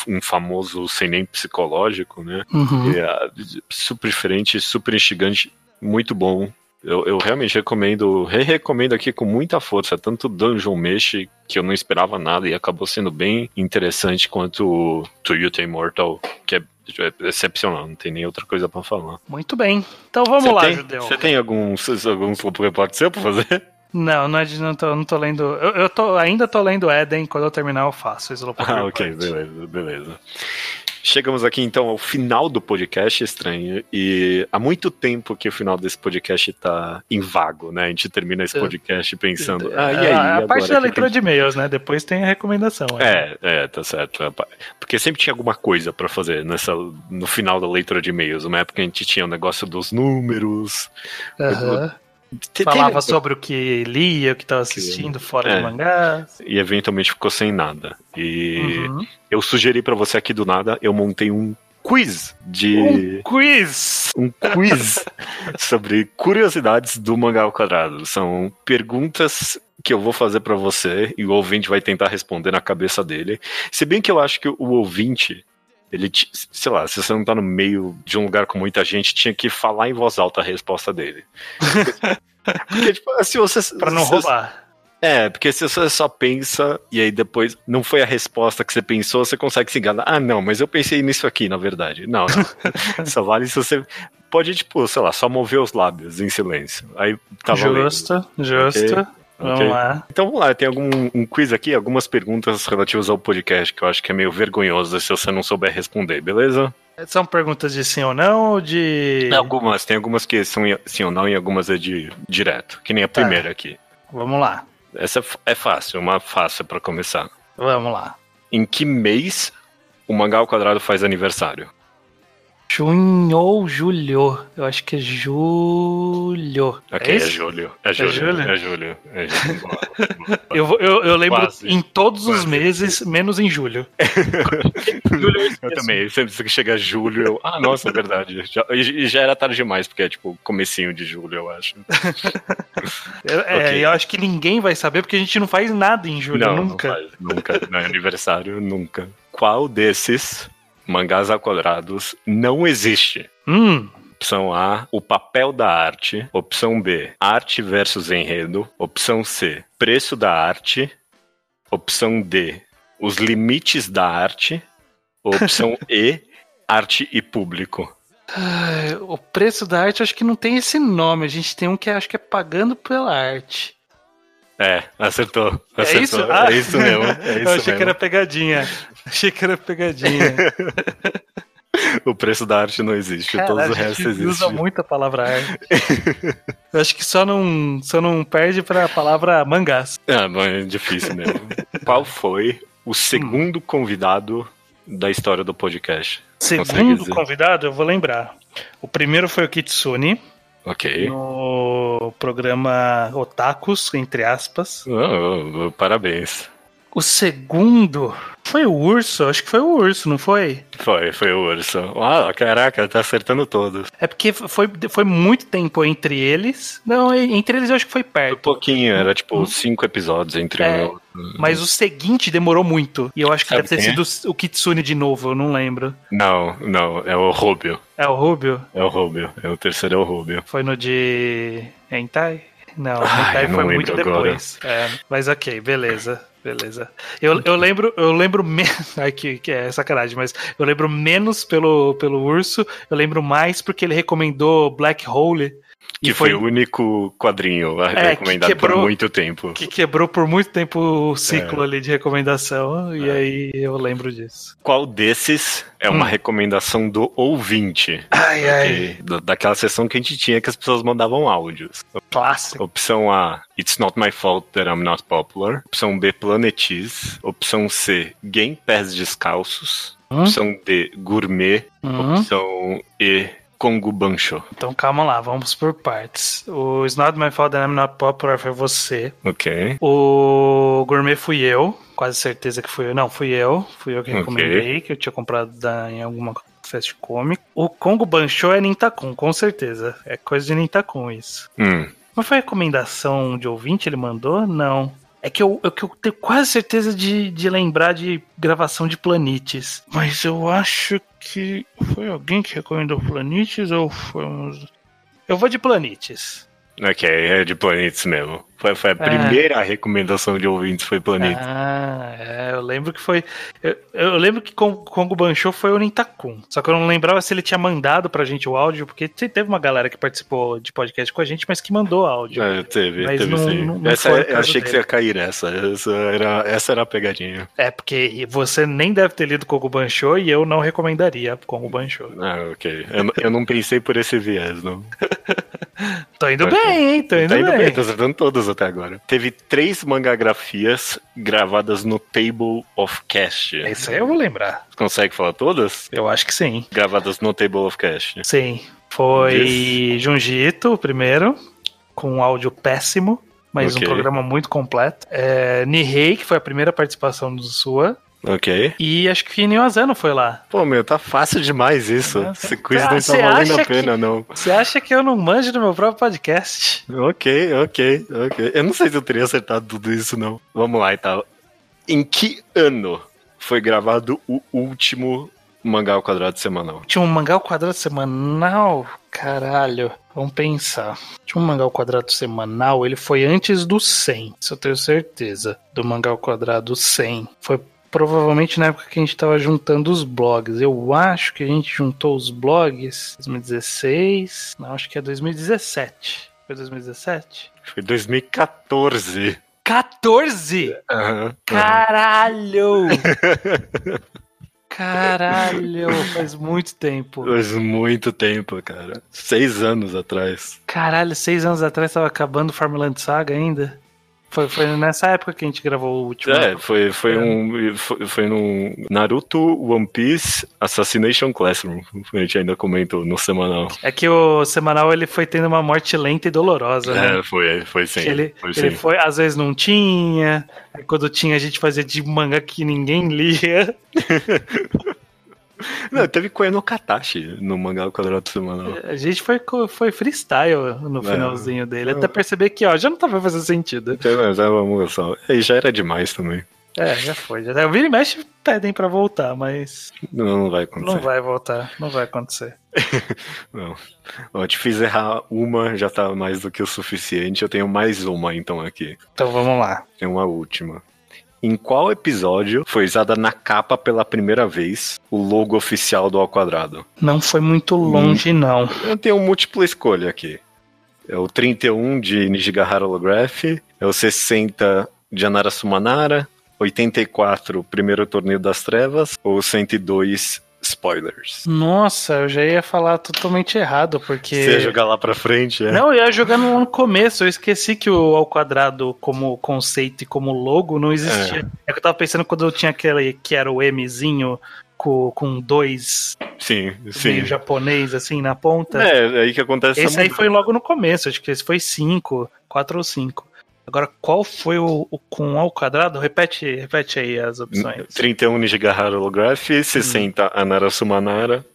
um famoso seinen psicológico, né? Uhum. É super diferente, super instigante, muito bom. Eu, eu realmente recomendo, re-recomendo aqui com muita força, tanto Dungeon Mesh, que eu não esperava nada e acabou sendo bem interessante, quanto o To You The Immortal, que é é excepcional, não tem nem outra coisa pra falar. Muito bem. Então vamos Você lá, tem, Judeu. Você tem alguns, alguns report seu pra fazer? Não, não, é de- não, tô, não tô lendo. Eu, eu tô, ainda tô lendo Eden, quando eu terminar eu faço Ah, ok, beleza, beleza. Chegamos aqui então ao final do podcast estranho e há muito tempo que o final desse podcast tá em vago, né? A gente termina esse É. podcast pensando, ah, e aí? É, a parte da leitura de e-mails, né? Depois tem a recomendação. né? É, é, tá certo. Porque sempre tinha alguma coisa pra fazer nessa, no final da leitura de e-mails. Uma época a gente tinha o negócio dos números. Aham. Te- Falava sobre o que lia, o que tava assistindo fora É. de mangás. E eventualmente ficou sem nada. E Uhum. eu sugeri pra você aqui do nada, eu montei um quiz de. Um quiz! um quiz sobre curiosidades do mangá ao quadrado. São perguntas que eu vou fazer pra você e o ouvinte vai tentar responder na cabeça dele. Se bem que eu acho que o ouvinte, ele, sei lá, se você não tá no meio de um lugar com muita gente, tinha que falar em voz alta a resposta dele. Porque, tipo, se você. Pra não se- roubar. É, porque se você só pensa e aí depois não foi a resposta que você pensou, você consegue se enganar. Ah, não, mas eu pensei nisso aqui, na verdade. Não, não. só vale se você pode, tipo, sei lá, só mover os lábios em silêncio. Aí tá valendo. Justo, justo. Vamos ok. lá. Então vamos lá, tem algum um quiz aqui, algumas perguntas relativas ao podcast que eu acho que é meio vergonhoso se você não souber responder, beleza? São perguntas de sim ou não ou de. Tem algumas, tem algumas que são sim ou não e algumas é de direto, que nem a Tá. primeira aqui. Vamos lá. Essa é é fácil, uma fácil pra começar. Vamos lá. Em que mês o Mangá ao Quadrado faz aniversário? Junho ou julho? Eu acho que é julho. Ok, é é, isso? julho. É julho. julho? É julho. É julho. Boa, boa. Eu, eu, eu lembro Quase. em todos os Quase. meses, menos em julho. julho eu Eu também, sempre que chega julho, eu. Ah, nossa, é verdade. Já, e já era tarde demais, porque é tipo comecinho de julho, eu acho. Eu- É, Ok. eu acho que ninguém vai saber porque a gente não faz nada em julho, não, nunca. Não faz, nunca. Não é aniversário, nunca. Qual desses mangás quadrados não existe? Hum, Opção A, o papel da arte. Opção B, arte versus enredo. Opção C, preço da arte. Opção D, os limites da arte. Opção E, arte e público. o preço da arte acho que não tem esse nome. A gente tem um que acho que é pagando pela arte. É, acertou. É acertou. isso? Ah. É isso mesmo. É isso eu achei que mesmo. era pegadinha. Achei que era pegadinha. O preço da arte não existe, todos Caralho, o a resto gente existe. usa muito a palavra arte. eu acho que só não, só não perde pra palavra mangás. Bom, é difícil mesmo. Qual foi o segundo convidado da história do podcast? Segundo convidado, eu vou lembrar. O primeiro foi o Kitsune, Ok. no programa Otakus, entre aspas. Oh, oh, oh, parabéns. O segundo foi o Urso, acho que foi o Urso, não foi? Foi, foi o urso. Ah, caraca, tá acertando todos. É porque foi, foi muito tempo entre eles. Não, entre eles eu acho que foi Foi perto. pouquinho, era tipo cinco episódios entre É. um. Mas o seguinte demorou muito. E eu acho que Sabe deve ter é? sido o Kitsune de novo, eu não lembro. Não, não, é o Rubio. É o Rubio? É o Rubio. É o terceiro é o Rubio. Foi no de. Hentai? Não, Ai, Hentai eu não foi muito agora. depois. É, mas ok, beleza. Beleza. Eu, eu lembro, eu lembro menos. Que, que é sacanagem, mas eu lembro menos pelo, pelo urso, eu lembro mais porque ele recomendou Black Hole. Que e foi, o único quadrinho É, que recomendado por quebrou- muito tempo. que quebrou por muito tempo o É. ciclo ali de recomendação. E aí eu lembro disso. Qual desses é uma Hum. recomendação do ouvinte? Ai, ai. Daquela sessão que a gente tinha que as pessoas mandavam áudios. Clássico. Opção A, It's Not My Fault That I'm Not Popular. Opção B, Planetis. Opção C, Game Pés Descalços. Hum? Opção D, Gourmet. Uhum. Opção E, Congo Bancho. Então calma lá, vamos por partes. O It's Not My Fault That I'm Not Popular foi você. Ok. O Gourmet fui eu, quase certeza que fui eu. Não, fui eu. Fui eu que recomendei, que eu tinha comprado da- em alguma festa comic. O Congo Bancho é Nintakun, com certeza. É coisa de Nintakun isso. Hum. Mas foi recomendação de ouvinte ele mandou? Não. É que eu, é que eu tenho quase certeza de, de lembrar de gravação de Planites. Mas eu acho que foi alguém que recomendou Planites ou foi uns... Eu vou de Planites. Ok, é de Planetes mesmo. Foi, foi a É. primeira recomendação de ouvintes, foi Planetes. Ah, é, eu lembro que foi. Eu, eu lembro que com Congo Bancho foi o Nintakun. Só que eu não lembrava se ele tinha mandado pra gente o áudio, porque te- teve uma galera que participou de podcast com a gente, mas que mandou áudio. É, teve, Mas teve não- sim. não- não essa, eu caso achei que dele. você ia cair nessa. Essa era, essa era a pegadinha. É, porque você nem deve ter lido Congo Bancho e eu não recomendaria Congo Bancho. Ah, ok. Eu, eu não pensei por esse viés, não. Tô indo bem, hein? Tô indo Tá indo bem. bem, tá acertando todas até agora. Teve três mangagrafias gravadas no Table of Cast. Isso aí eu vou lembrar. Consegue falar todas? Eu acho que sim. Gravadas no Table of Cast. Sim. Foi Junji Ito, o primeiro, com um áudio péssimo, mas Ok. um programa muito completo. É, Nihei, que foi a primeira participação do sua. Ok. E acho que Finio Azano foi lá. Pô, meu, tá fácil demais isso. Nossa. Esse quiz Ah, não tá valendo a pena, que- não. Você acha que eu não manjo do meu próprio podcast? Ok, ok, ok. Eu não sei se eu teria acertado tudo isso, não. Vamos lá, então. Em que ano foi gravado o último Mangá ao Quadrado semanal? Tinha um mangá ao quadrado semanal? Caralho, vamos pensar. Tinha um mangá ao quadrado semanal, ele foi antes do 100, isso eu tenho certeza. Do mangá ao quadrado 100. Foi provavelmente na época que a gente tava juntando os blogs. Eu acho que a gente juntou os blogs 2016. Não, acho que é 2017. Foi 2017? Foi 2014. 14! Aham. Caralho! Caralho, faz muito tempo. Faz muito tempo, cara. Seis anos atrás. Caralho, seis anos atrás tava acabando o Farmland Saga ainda. Foi, foi nessa época que a gente gravou o último. É, foi, foi, um, foi, foi no Naruto One Piece Assassination Classroom. A gente ainda comentou no semanal. É que o semanal ele foi tendo uma morte lenta e dolorosa, né? É, foi, foi sim. Que ele, foi, ele sim. foi, às vezes não tinha, aí quando tinha a gente fazia de manga que ninguém lia. Não, teve Koe no Katashi no mangá do quadrado semanal. A gente foi, foi freestyle no É. finalzinho dele, até perceber que ó, já não tava fazendo sentido. Então, mas, é, vamos só. E já era demais também. É, já foi. Já, o Vira e Mexe pedem pra voltar, mas Não, não vai acontecer. não vai voltar, não vai acontecer. Não. Ó, te fiz errar uma, já tá mais do que o suficiente. Eu tenho mais uma então aqui. Então vamos lá. Tem uma última. Em qual episódio foi usada na capa pela primeira vez o logo oficial do Ao Quadrado? Não foi muito Hum. longe, não. Eu tenho múltipla escolha aqui. É o 31 de Nijigahara Holograph, é o 60 de Anara Sumanara, 84 Primeiro Torneio das Trevas ou 102 Spoilers. Nossa, eu já ia falar totalmente errado, porque. Você ia jogar lá pra frente, é? Não, eu ia jogar no começo. Eu esqueci que o ao quadrado como conceito e como logo não existia. É, que eu tava pensando quando eu tinha aquele que era o Mzinho com, com dois Sim, sim. meio japonês assim na ponta. É, é aí que acontece Esse aí foi logo no começo, acho que esse foi cinco, quatro ou cinco. Agora, qual foi o, o com ao quadrado? Repete, repete aí as opções. 31 Nijigahara Holograph, 60 Anara Sumanara,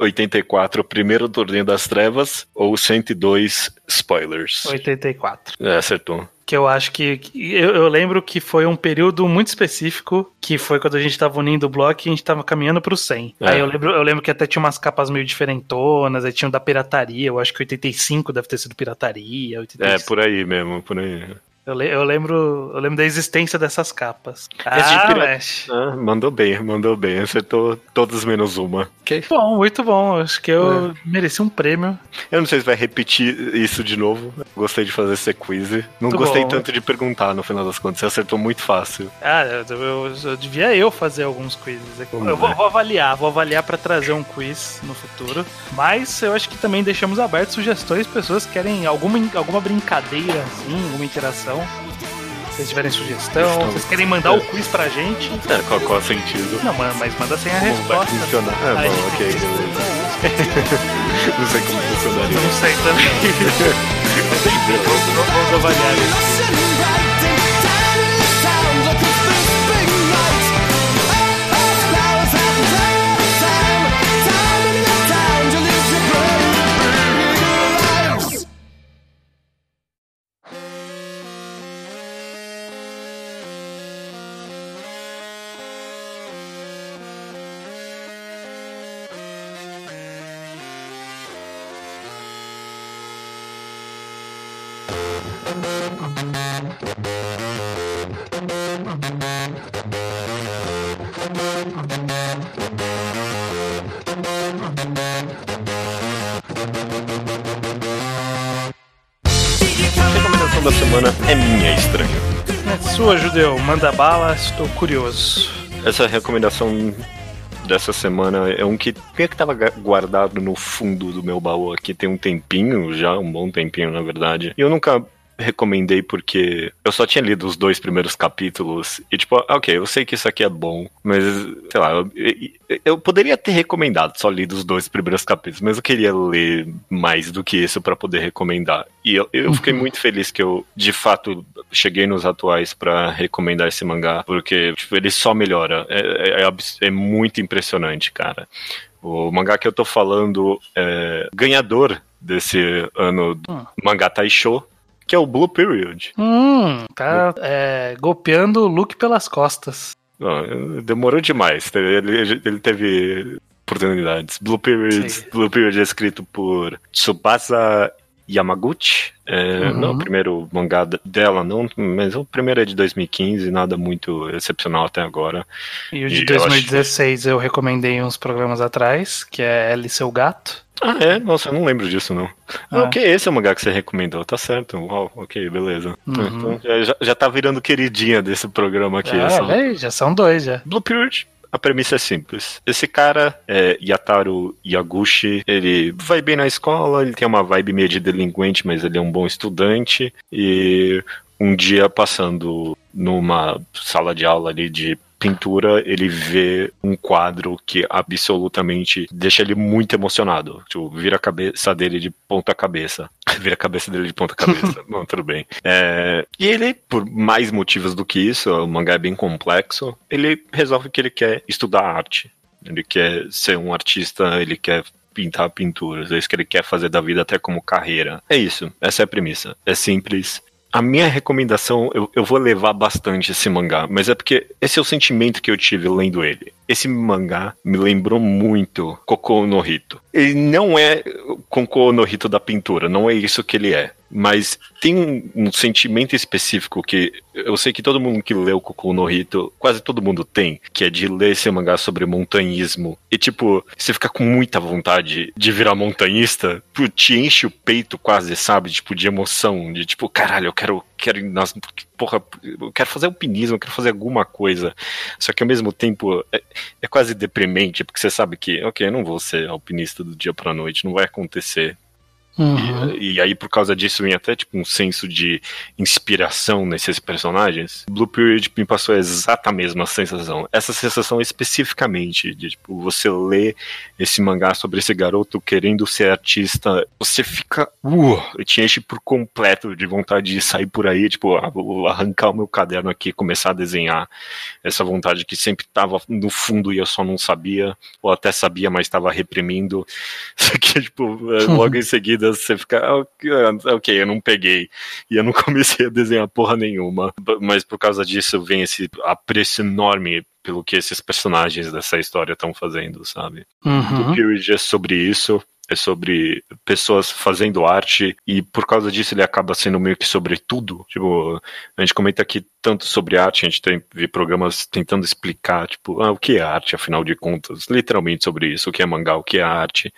84 Primeiro Torneio das Trevas ou 102 Spoilers. 84. É, acertou. Que eu acho que. Eu, eu lembro que foi um período muito específico, que foi quando a gente tava unindo o bloco e a gente tava caminhando pro 100. É. Aí eu lembro, eu lembro que até tinha umas capas meio diferentonas, aí tinha o da pirataria, eu acho que 85 deve ter sido pirataria. É, 85. por aí mesmo, por aí. Eu, le- eu lembro, eu lembro da existência dessas capas. Ah, pirata- mexe. Ah, mandou bem, mandou bem. Acertou todas menos uma. Ok. Bom, muito bom. Acho que eu mereci um prêmio. Eu não sei se vai repetir isso de novo. Gostei de fazer esse quiz. Não Muito gostei bom. tanto de perguntar no final das contas. Você acertou muito fácil. Ah, eu, eu- eu devia eu fazer alguns quizzes aqui. Eu vou, vou avaliar, vou avaliar pra trazer um quiz no futuro. Mas eu acho que também deixamos aberto sugestões, pessoas que querem alguma, alguma brincadeira, assim, alguma interação. Se vocês tiverem sugestão, vocês querem mandar o quiz pra gente. É, qual, qual é o sentido? Não, ma- mas manda sem a Como vai resposta. funcionar? Ah, bom, gente ok, beleza. Não sei como funcionaria. Não sei também. vamos avaliar isso. Sua, Judeu. Manda bala, estou curioso. Essa recomendação dessa semana é um que que que tava ga- guardado no fundo do meu baú aqui tem um tempinho já, um bom tempinho na verdade. E eu nunca recomendei porque eu só tinha lido os dois primeiros capítulos e tipo, ah, ok, eu sei que isso aqui é bom, mas sei lá, eu, eu- poderia ter recomendado só lido os dois primeiros capítulos, mas eu queria ler mais do que isso pra poder recomendar. E eu, eu fiquei muito feliz que eu de fato cheguei nos atuais pra recomendar esse mangá, porque tipo, ele só melhora. É, é- é é muito impressionante, cara. O mangá que eu tô falando é ganhador desse ano do Hum. mangá Taisho, que é o Blue Period. Hum, tá é, golpeando o Luke pelas costas. Não, demorou demais. Ele, ele teve oportunidades. Blue Period, Sim. Blue Period é escrito por Tsubasa Yamaguchi. É, Uhum. Não, o primeiro mangá de- dela, não, mas o primeiro é de 2015, nada muito excepcional até agora. E o E de eu 2016 eu recomendei uns programas atrás, que é Ela e Seu Gato. Ah, é? Nossa, eu não lembro disso, não. Ah. Ok, esse é o mangá que você recomendou, tá certo. Uau, ok, beleza. Uhum. Então, já, já tá virando queridinha desse programa aqui. Ah, essa- já são dois já. Blue Period a premissa é simples. Esse cara, é, Yataru Yaguchi, ele vai bem na escola, ele tem uma vibe meio de delinquente, mas ele é um bom estudante. E um dia passando numa sala de aula ali de pintura, ele vê um quadro que absolutamente deixa ele muito emocionado. Tipo, vira a cabeça dele de ponta cabeça. vira a cabeça dele de ponta cabeça. Não, tudo bem. É, e ele, por mais motivos do que isso, o mangá é bem complexo, ele resolve que ele quer estudar arte. Ele quer ser um artista, ele quer pintar pinturas, é isso que ele quer fazer da vida até como carreira. É isso, essa é a premissa. É simples, a minha recomendação, eu, eu vou levar bastante esse mangá, mas é porque esse é o sentimento que eu tive lendo ele. Esse mangá me lembrou muito Koko no Hito. Ele não é Koko no Hito da pintura, não é isso que ele é. Mas tem um, um, sentimento específico que eu sei que todo mundo que leu Koku no Hito, quase todo mundo tem, que é de ler esse mangá sobre montanhismo. E tipo, você fica com muita vontade de virar montanhista, te enche o peito quase, sabe? Tipo, de emoção, de tipo, caralho, eu quero, quero nas, porra, eu quero fazer alpinismo, eu quero fazer alguma coisa. Só que ao mesmo tempo é, é quase deprimente, porque você sabe que, ok, eu não vou ser alpinista do dia pra noite, não vai acontecer. Uhum. E, e, aí, por causa disso, vem até tipo um senso de inspiração nesses personagens. Blue Period me passou exatamente a mesma sensação. Essa sensação especificamente de tipo, você lê esse mangá sobre esse garoto querendo ser artista, você fica. Uh, te enche por completo de vontade de sair por aí, tipo, ah, vou arrancar o meu caderno aqui e começar a desenhar. Essa vontade que sempre estava no fundo e eu só não sabia, ou até sabia, mas estava reprimindo. Isso aqui, tipo, é, logo em seguida você fica, ah, ah, ok, eu não peguei. E eu não comecei a desenhar porra nenhuma. Mas por causa disso vem esse apreço enorme pelo que esses personagens dessa história estão fazendo, sabe? Uhum. O Period é sobre isso é sobre pessoas fazendo arte e por causa disso ele acaba sendo meio que sobre tudo. Tipo, a gente comenta aqui tanto sobre arte, a gente tem programas tentando explicar, tipo, ah, o que é arte, afinal de contas, literalmente sobre isso, o que é mangá, o que é arte.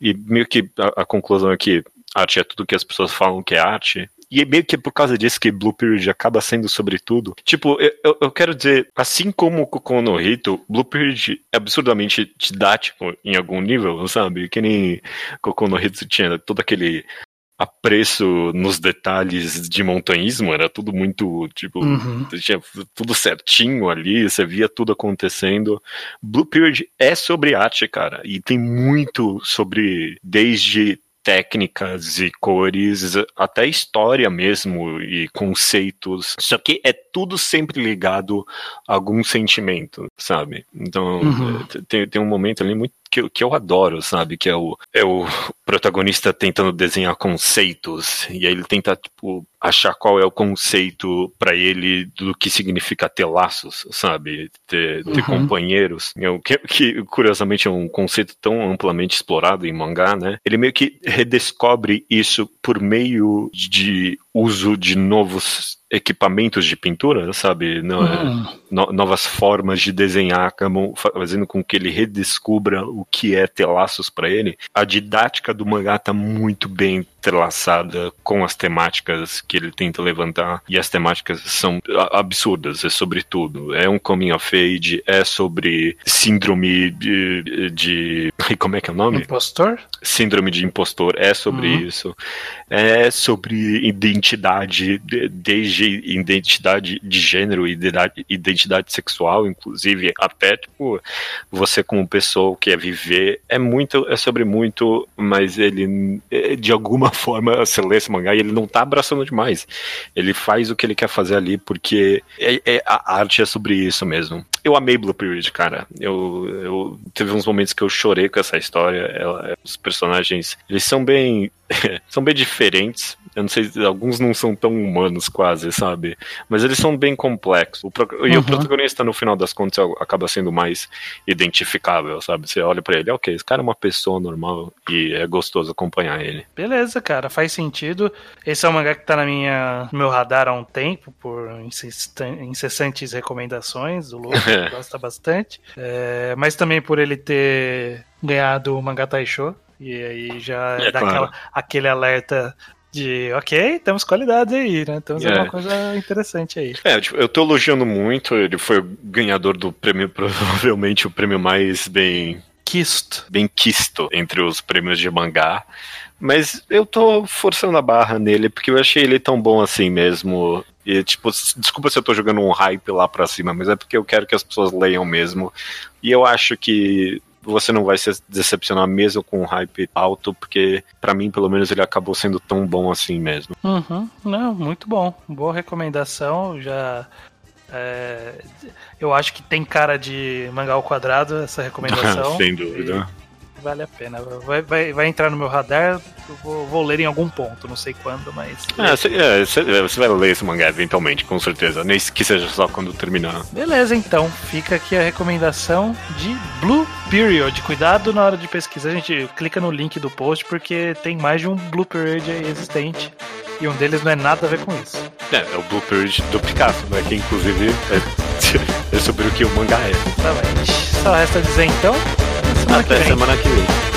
E meio que a, a conclusão é que arte é tudo que as pessoas falam que é arte, e é meio que por causa disso que Blue Period acaba sendo sobretudo. Tipo, eu, eu quero dizer, assim como o Kokono no Hito, Blue Period é absurdamente didático em algum nível, sabe? Que nem Kokono no Hito tinha todo aquele apreço nos detalhes de montanhismo, era tudo muito, tipo, uhum. tinha tudo certinho ali, você via tudo acontecendo. Blue Period é sobre arte, cara, e tem muito sobre, desde técnicas e cores, até história mesmo e conceitos. Só que é tudo sempre ligado a algum sentimento, sabe? Então, uhum. tem, tem um momento ali muito que, eu, que eu adoro, sabe? Que é o, é o protagonista tentando desenhar conceitos, e aí ele tenta, tipo, achar qual é o conceito para ele do que significa ter laços, sabe? Ter, ter uhum. companheiros. Que, que, curiosamente, é um conceito tão amplamente explorado em mangá, né? Ele meio que redescobre isso por meio de uso de novos equipamentos de pintura, sabe? Não, uhum. no, novas formas de desenhar, fazendo com que ele redescubra o que é ter laços para ele. A didática do mangá tá muito bem entrelaçada com as temáticas que ele tenta levantar e as temáticas são absurdas, é sobre tudo. É um coming of age, é sobre síndrome de, de como é que é o nome? Impostor? Síndrome de impostor, é sobre uhum. isso. É sobre identidade, desde identidade de gênero, identidade, identidade sexual, inclusive, até tipo você como pessoa que quer viver, é muito, é sobre muito, mas ele de alguma forma lê esse mangá e ele não tá abraçando demais. Ele faz o que ele quer fazer ali porque é, é a arte é sobre isso mesmo. Eu amei Blue Period, cara. Eu, eu teve uns momentos que eu chorei com essa história. Ela, os personagens, eles são bem são bem diferentes. Eu não sei, alguns não são tão humanos quase, sabe? Mas eles são bem complexos. O pro... uhum. E o uhum. protagonista, no final das contas, acaba sendo mais identificável, sabe? Você olha para ele, ok, esse cara é uma pessoa normal e é gostoso acompanhar ele. Beleza, cara, faz sentido. Esse é um mangá que tá na minha, no meu radar há um tempo, por incessantes recomendações do Lucas, gosta bastante. É, mas também por ele ter ganhado o Mangá Taisho, e aí já é, dá claro. aquela, aquele alerta De, ok, temos qualidade aí, né? Temos É. alguma coisa interessante aí. É, tipo, eu tô elogiando muito, ele foi o ganhador do prêmio, provavelmente o prêmio mais bem Kisto. bem quisto entre os prêmios de mangá. Mas eu tô forçando a barra nele, porque eu achei ele tão bom assim mesmo. E, tipo, desculpa se eu tô jogando um hype lá pra cima, mas é porque eu quero que as pessoas leiam mesmo. E eu acho que você não vai se decepcionar mesmo com um hype alto, porque pra mim, pelo menos, ele acabou sendo tão bom assim mesmo. Uhum, não, muito bom. Boa recomendação. Já. é, eu acho que tem cara de mangá ao quadrado essa recomendação. Sem dúvida. Vale a pena. Vai, vai, vai entrar no meu radar. Vou, vou ler em algum ponto, não sei quando, mas. É, cê- é, cê- você vai ler esse mangá eventualmente, com certeza. Nem que seja só quando terminar. Beleza, então. Fica aqui a recomendação de Blue Period. Cuidado na hora de pesquisa. A gente clica no link do post porque tem mais de um Blue Period existente. E um deles não é nada a ver com isso. É, é o Blue Period do Picasso, né? Que inclusive é, é sobre o que o mangá é. Exatamente. Só resta dizer então. Até semana que vem.